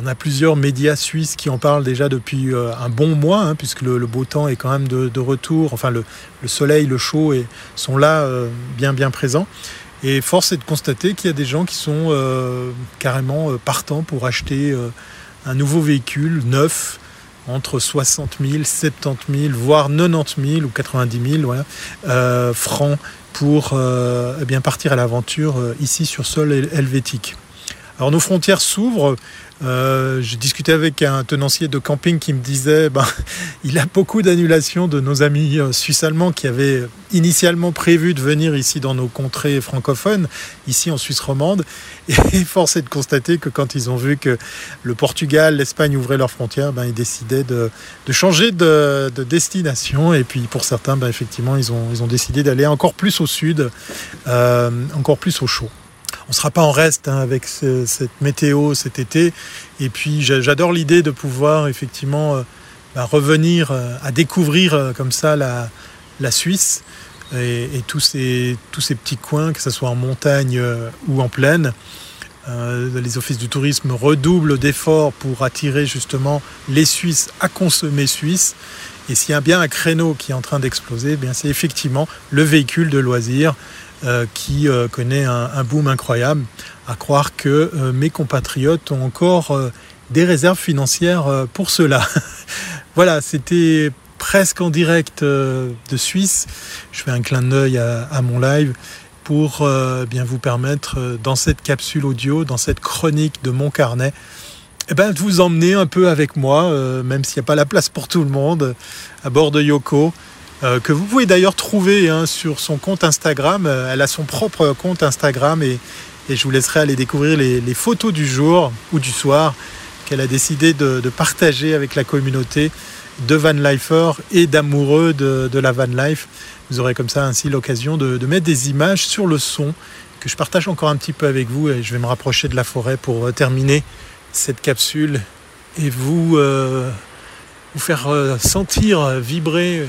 A plusieurs médias suisses qui en parlent déjà depuis un bon mois, hein, puisque le, beau temps est quand même de, retour. Enfin, le, soleil, le chaud sont là bien bien présents. Et force est de constater qu'il y a des gens qui sont euh, carrément euh, partants pour acheter euh, un nouveau véhicule neuf entre 60 000, 70 000, voire 90 000 ou 90 000 francs pour eh bien partir à l'aventure ici sur sol helvétique. Alors nos frontières s'ouvrent euh, j'ai discuté avec un tenancier de camping qui me disait ben, il a beaucoup d'annulations de nos amis euh, suisses-allemands qui avaient initialement prévu de venir ici dans nos contrées francophones, ici en Suisse romande. Et force est de constater que quand ils ont vu que le Portugal, l'Espagne ouvraient leurs frontières, ben, ils décidaient de, changer de, de, destination. Et puis pour certains, ben, effectivement, ils ont, ils ont décidé d'aller encore plus au sud, euh, encore plus au chaud on sera pas en reste hein, avec cette météo cet été. Et puis j'adore l'idée de pouvoir effectivement euh, bah, revenir euh, à découvrir euh, comme ça la, Suisse. et, tous, ces, petits coins, que ce soit en montagne ou en plaine. les offices du tourisme redoublent d'efforts pour attirer justement les Suisses à consommer suisse. Et s'il y a bien un créneau qui est en train d'exploser, eh c'est effectivement le véhicule de loisirs qui connaît un, boom incroyable. À croire que mes compatriotes ont encore des réserves financières euh, pour cela. voilà, c'était presque en direct euh, de Suisse. Je fais un clin d'œil à, mon live pour euh, bien vous permettre dans cette capsule audio, dans cette chronique de mon carnet, eh ben, de vous emmener un peu avec moi, même s'il n'y a pas la place pour tout le monde, à bord de Yoko, que vous pouvez d'ailleurs trouver hein, sur son compte Instagram. elle a son propre compte Instagram et, je vous laisserai aller découvrir les, photos du jour ou du soir qu'elle a décidé de, partager avec la communauté de van lifer et d'amoureux de, la van life. Vous aurez comme ça ainsi l'occasion de, mettre des images sur le son que je partage encore un petit peu avec vous et je vais me rapprocher de la forêt pour euh, terminer cette capsule et vous, euh, vous faire euh, sentir vibrer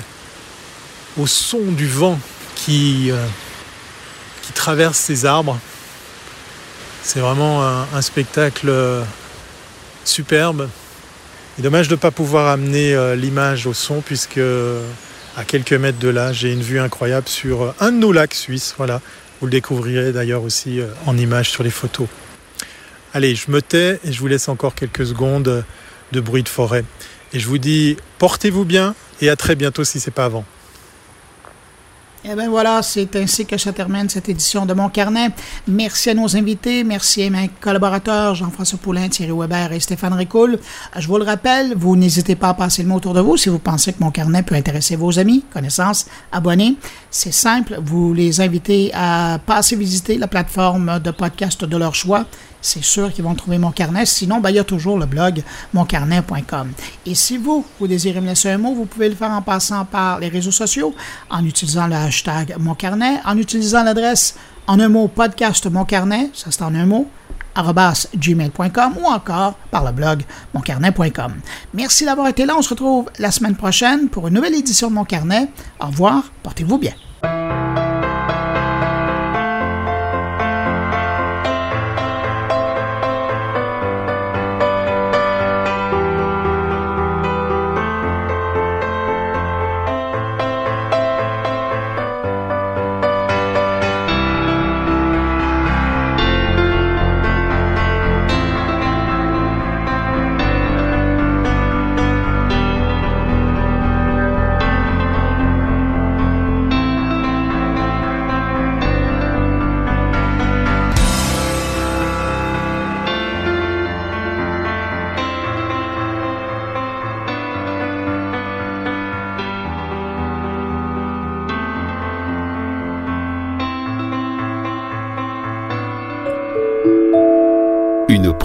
au son du vent qui, qui traverse ces arbres. C'est vraiment un spectacle superbe. Et dommage de ne pas pouvoir amener euh, l'image au son puisque à quelques mètres de là, j'ai une vue incroyable sur euh, un de nos lacs suisses. Voilà, vous le découvrirez d'ailleurs aussi euh, en image sur les photos. Allez, je me tais et je vous laisse encore quelques secondes de bruit de forêt. Et je vous dis, portez-vous bien et à très bientôt si c'est pas avant. Et eh bien voilà, c'est ainsi que se termine cette édition de Mon Carnet. Merci à nos invités, merci à mes collaborateurs Jean-François Poulain, Thierry Weber et Stéphane Ricoul. Je vous le rappelle, vous n'hésitez pas à passer le mot autour de vous si vous pensez que Mon Carnet peut intéresser vos amis, connaissances, abonnés. C'est simple, vous les invitez à passer visiter la plateforme de podcast de leur choix c'est sûr qu'ils vont trouver mon carnet. Sinon, ben, il y a toujours le blog moncarnet.com. Et si vous, vous désirez me laisser un mot, vous pouvez le faire en passant par les réseaux sociaux, en utilisant le hashtag moncarnet, en utilisant l'adresse en un mot podcast moncarnet, ça c'est en un mot, gmail.com ou encore par le blog moncarnet.com. Merci d'avoir été là. On se retrouve la semaine prochaine pour une nouvelle édition de Mon Carnet. Au revoir. Portez-vous bien.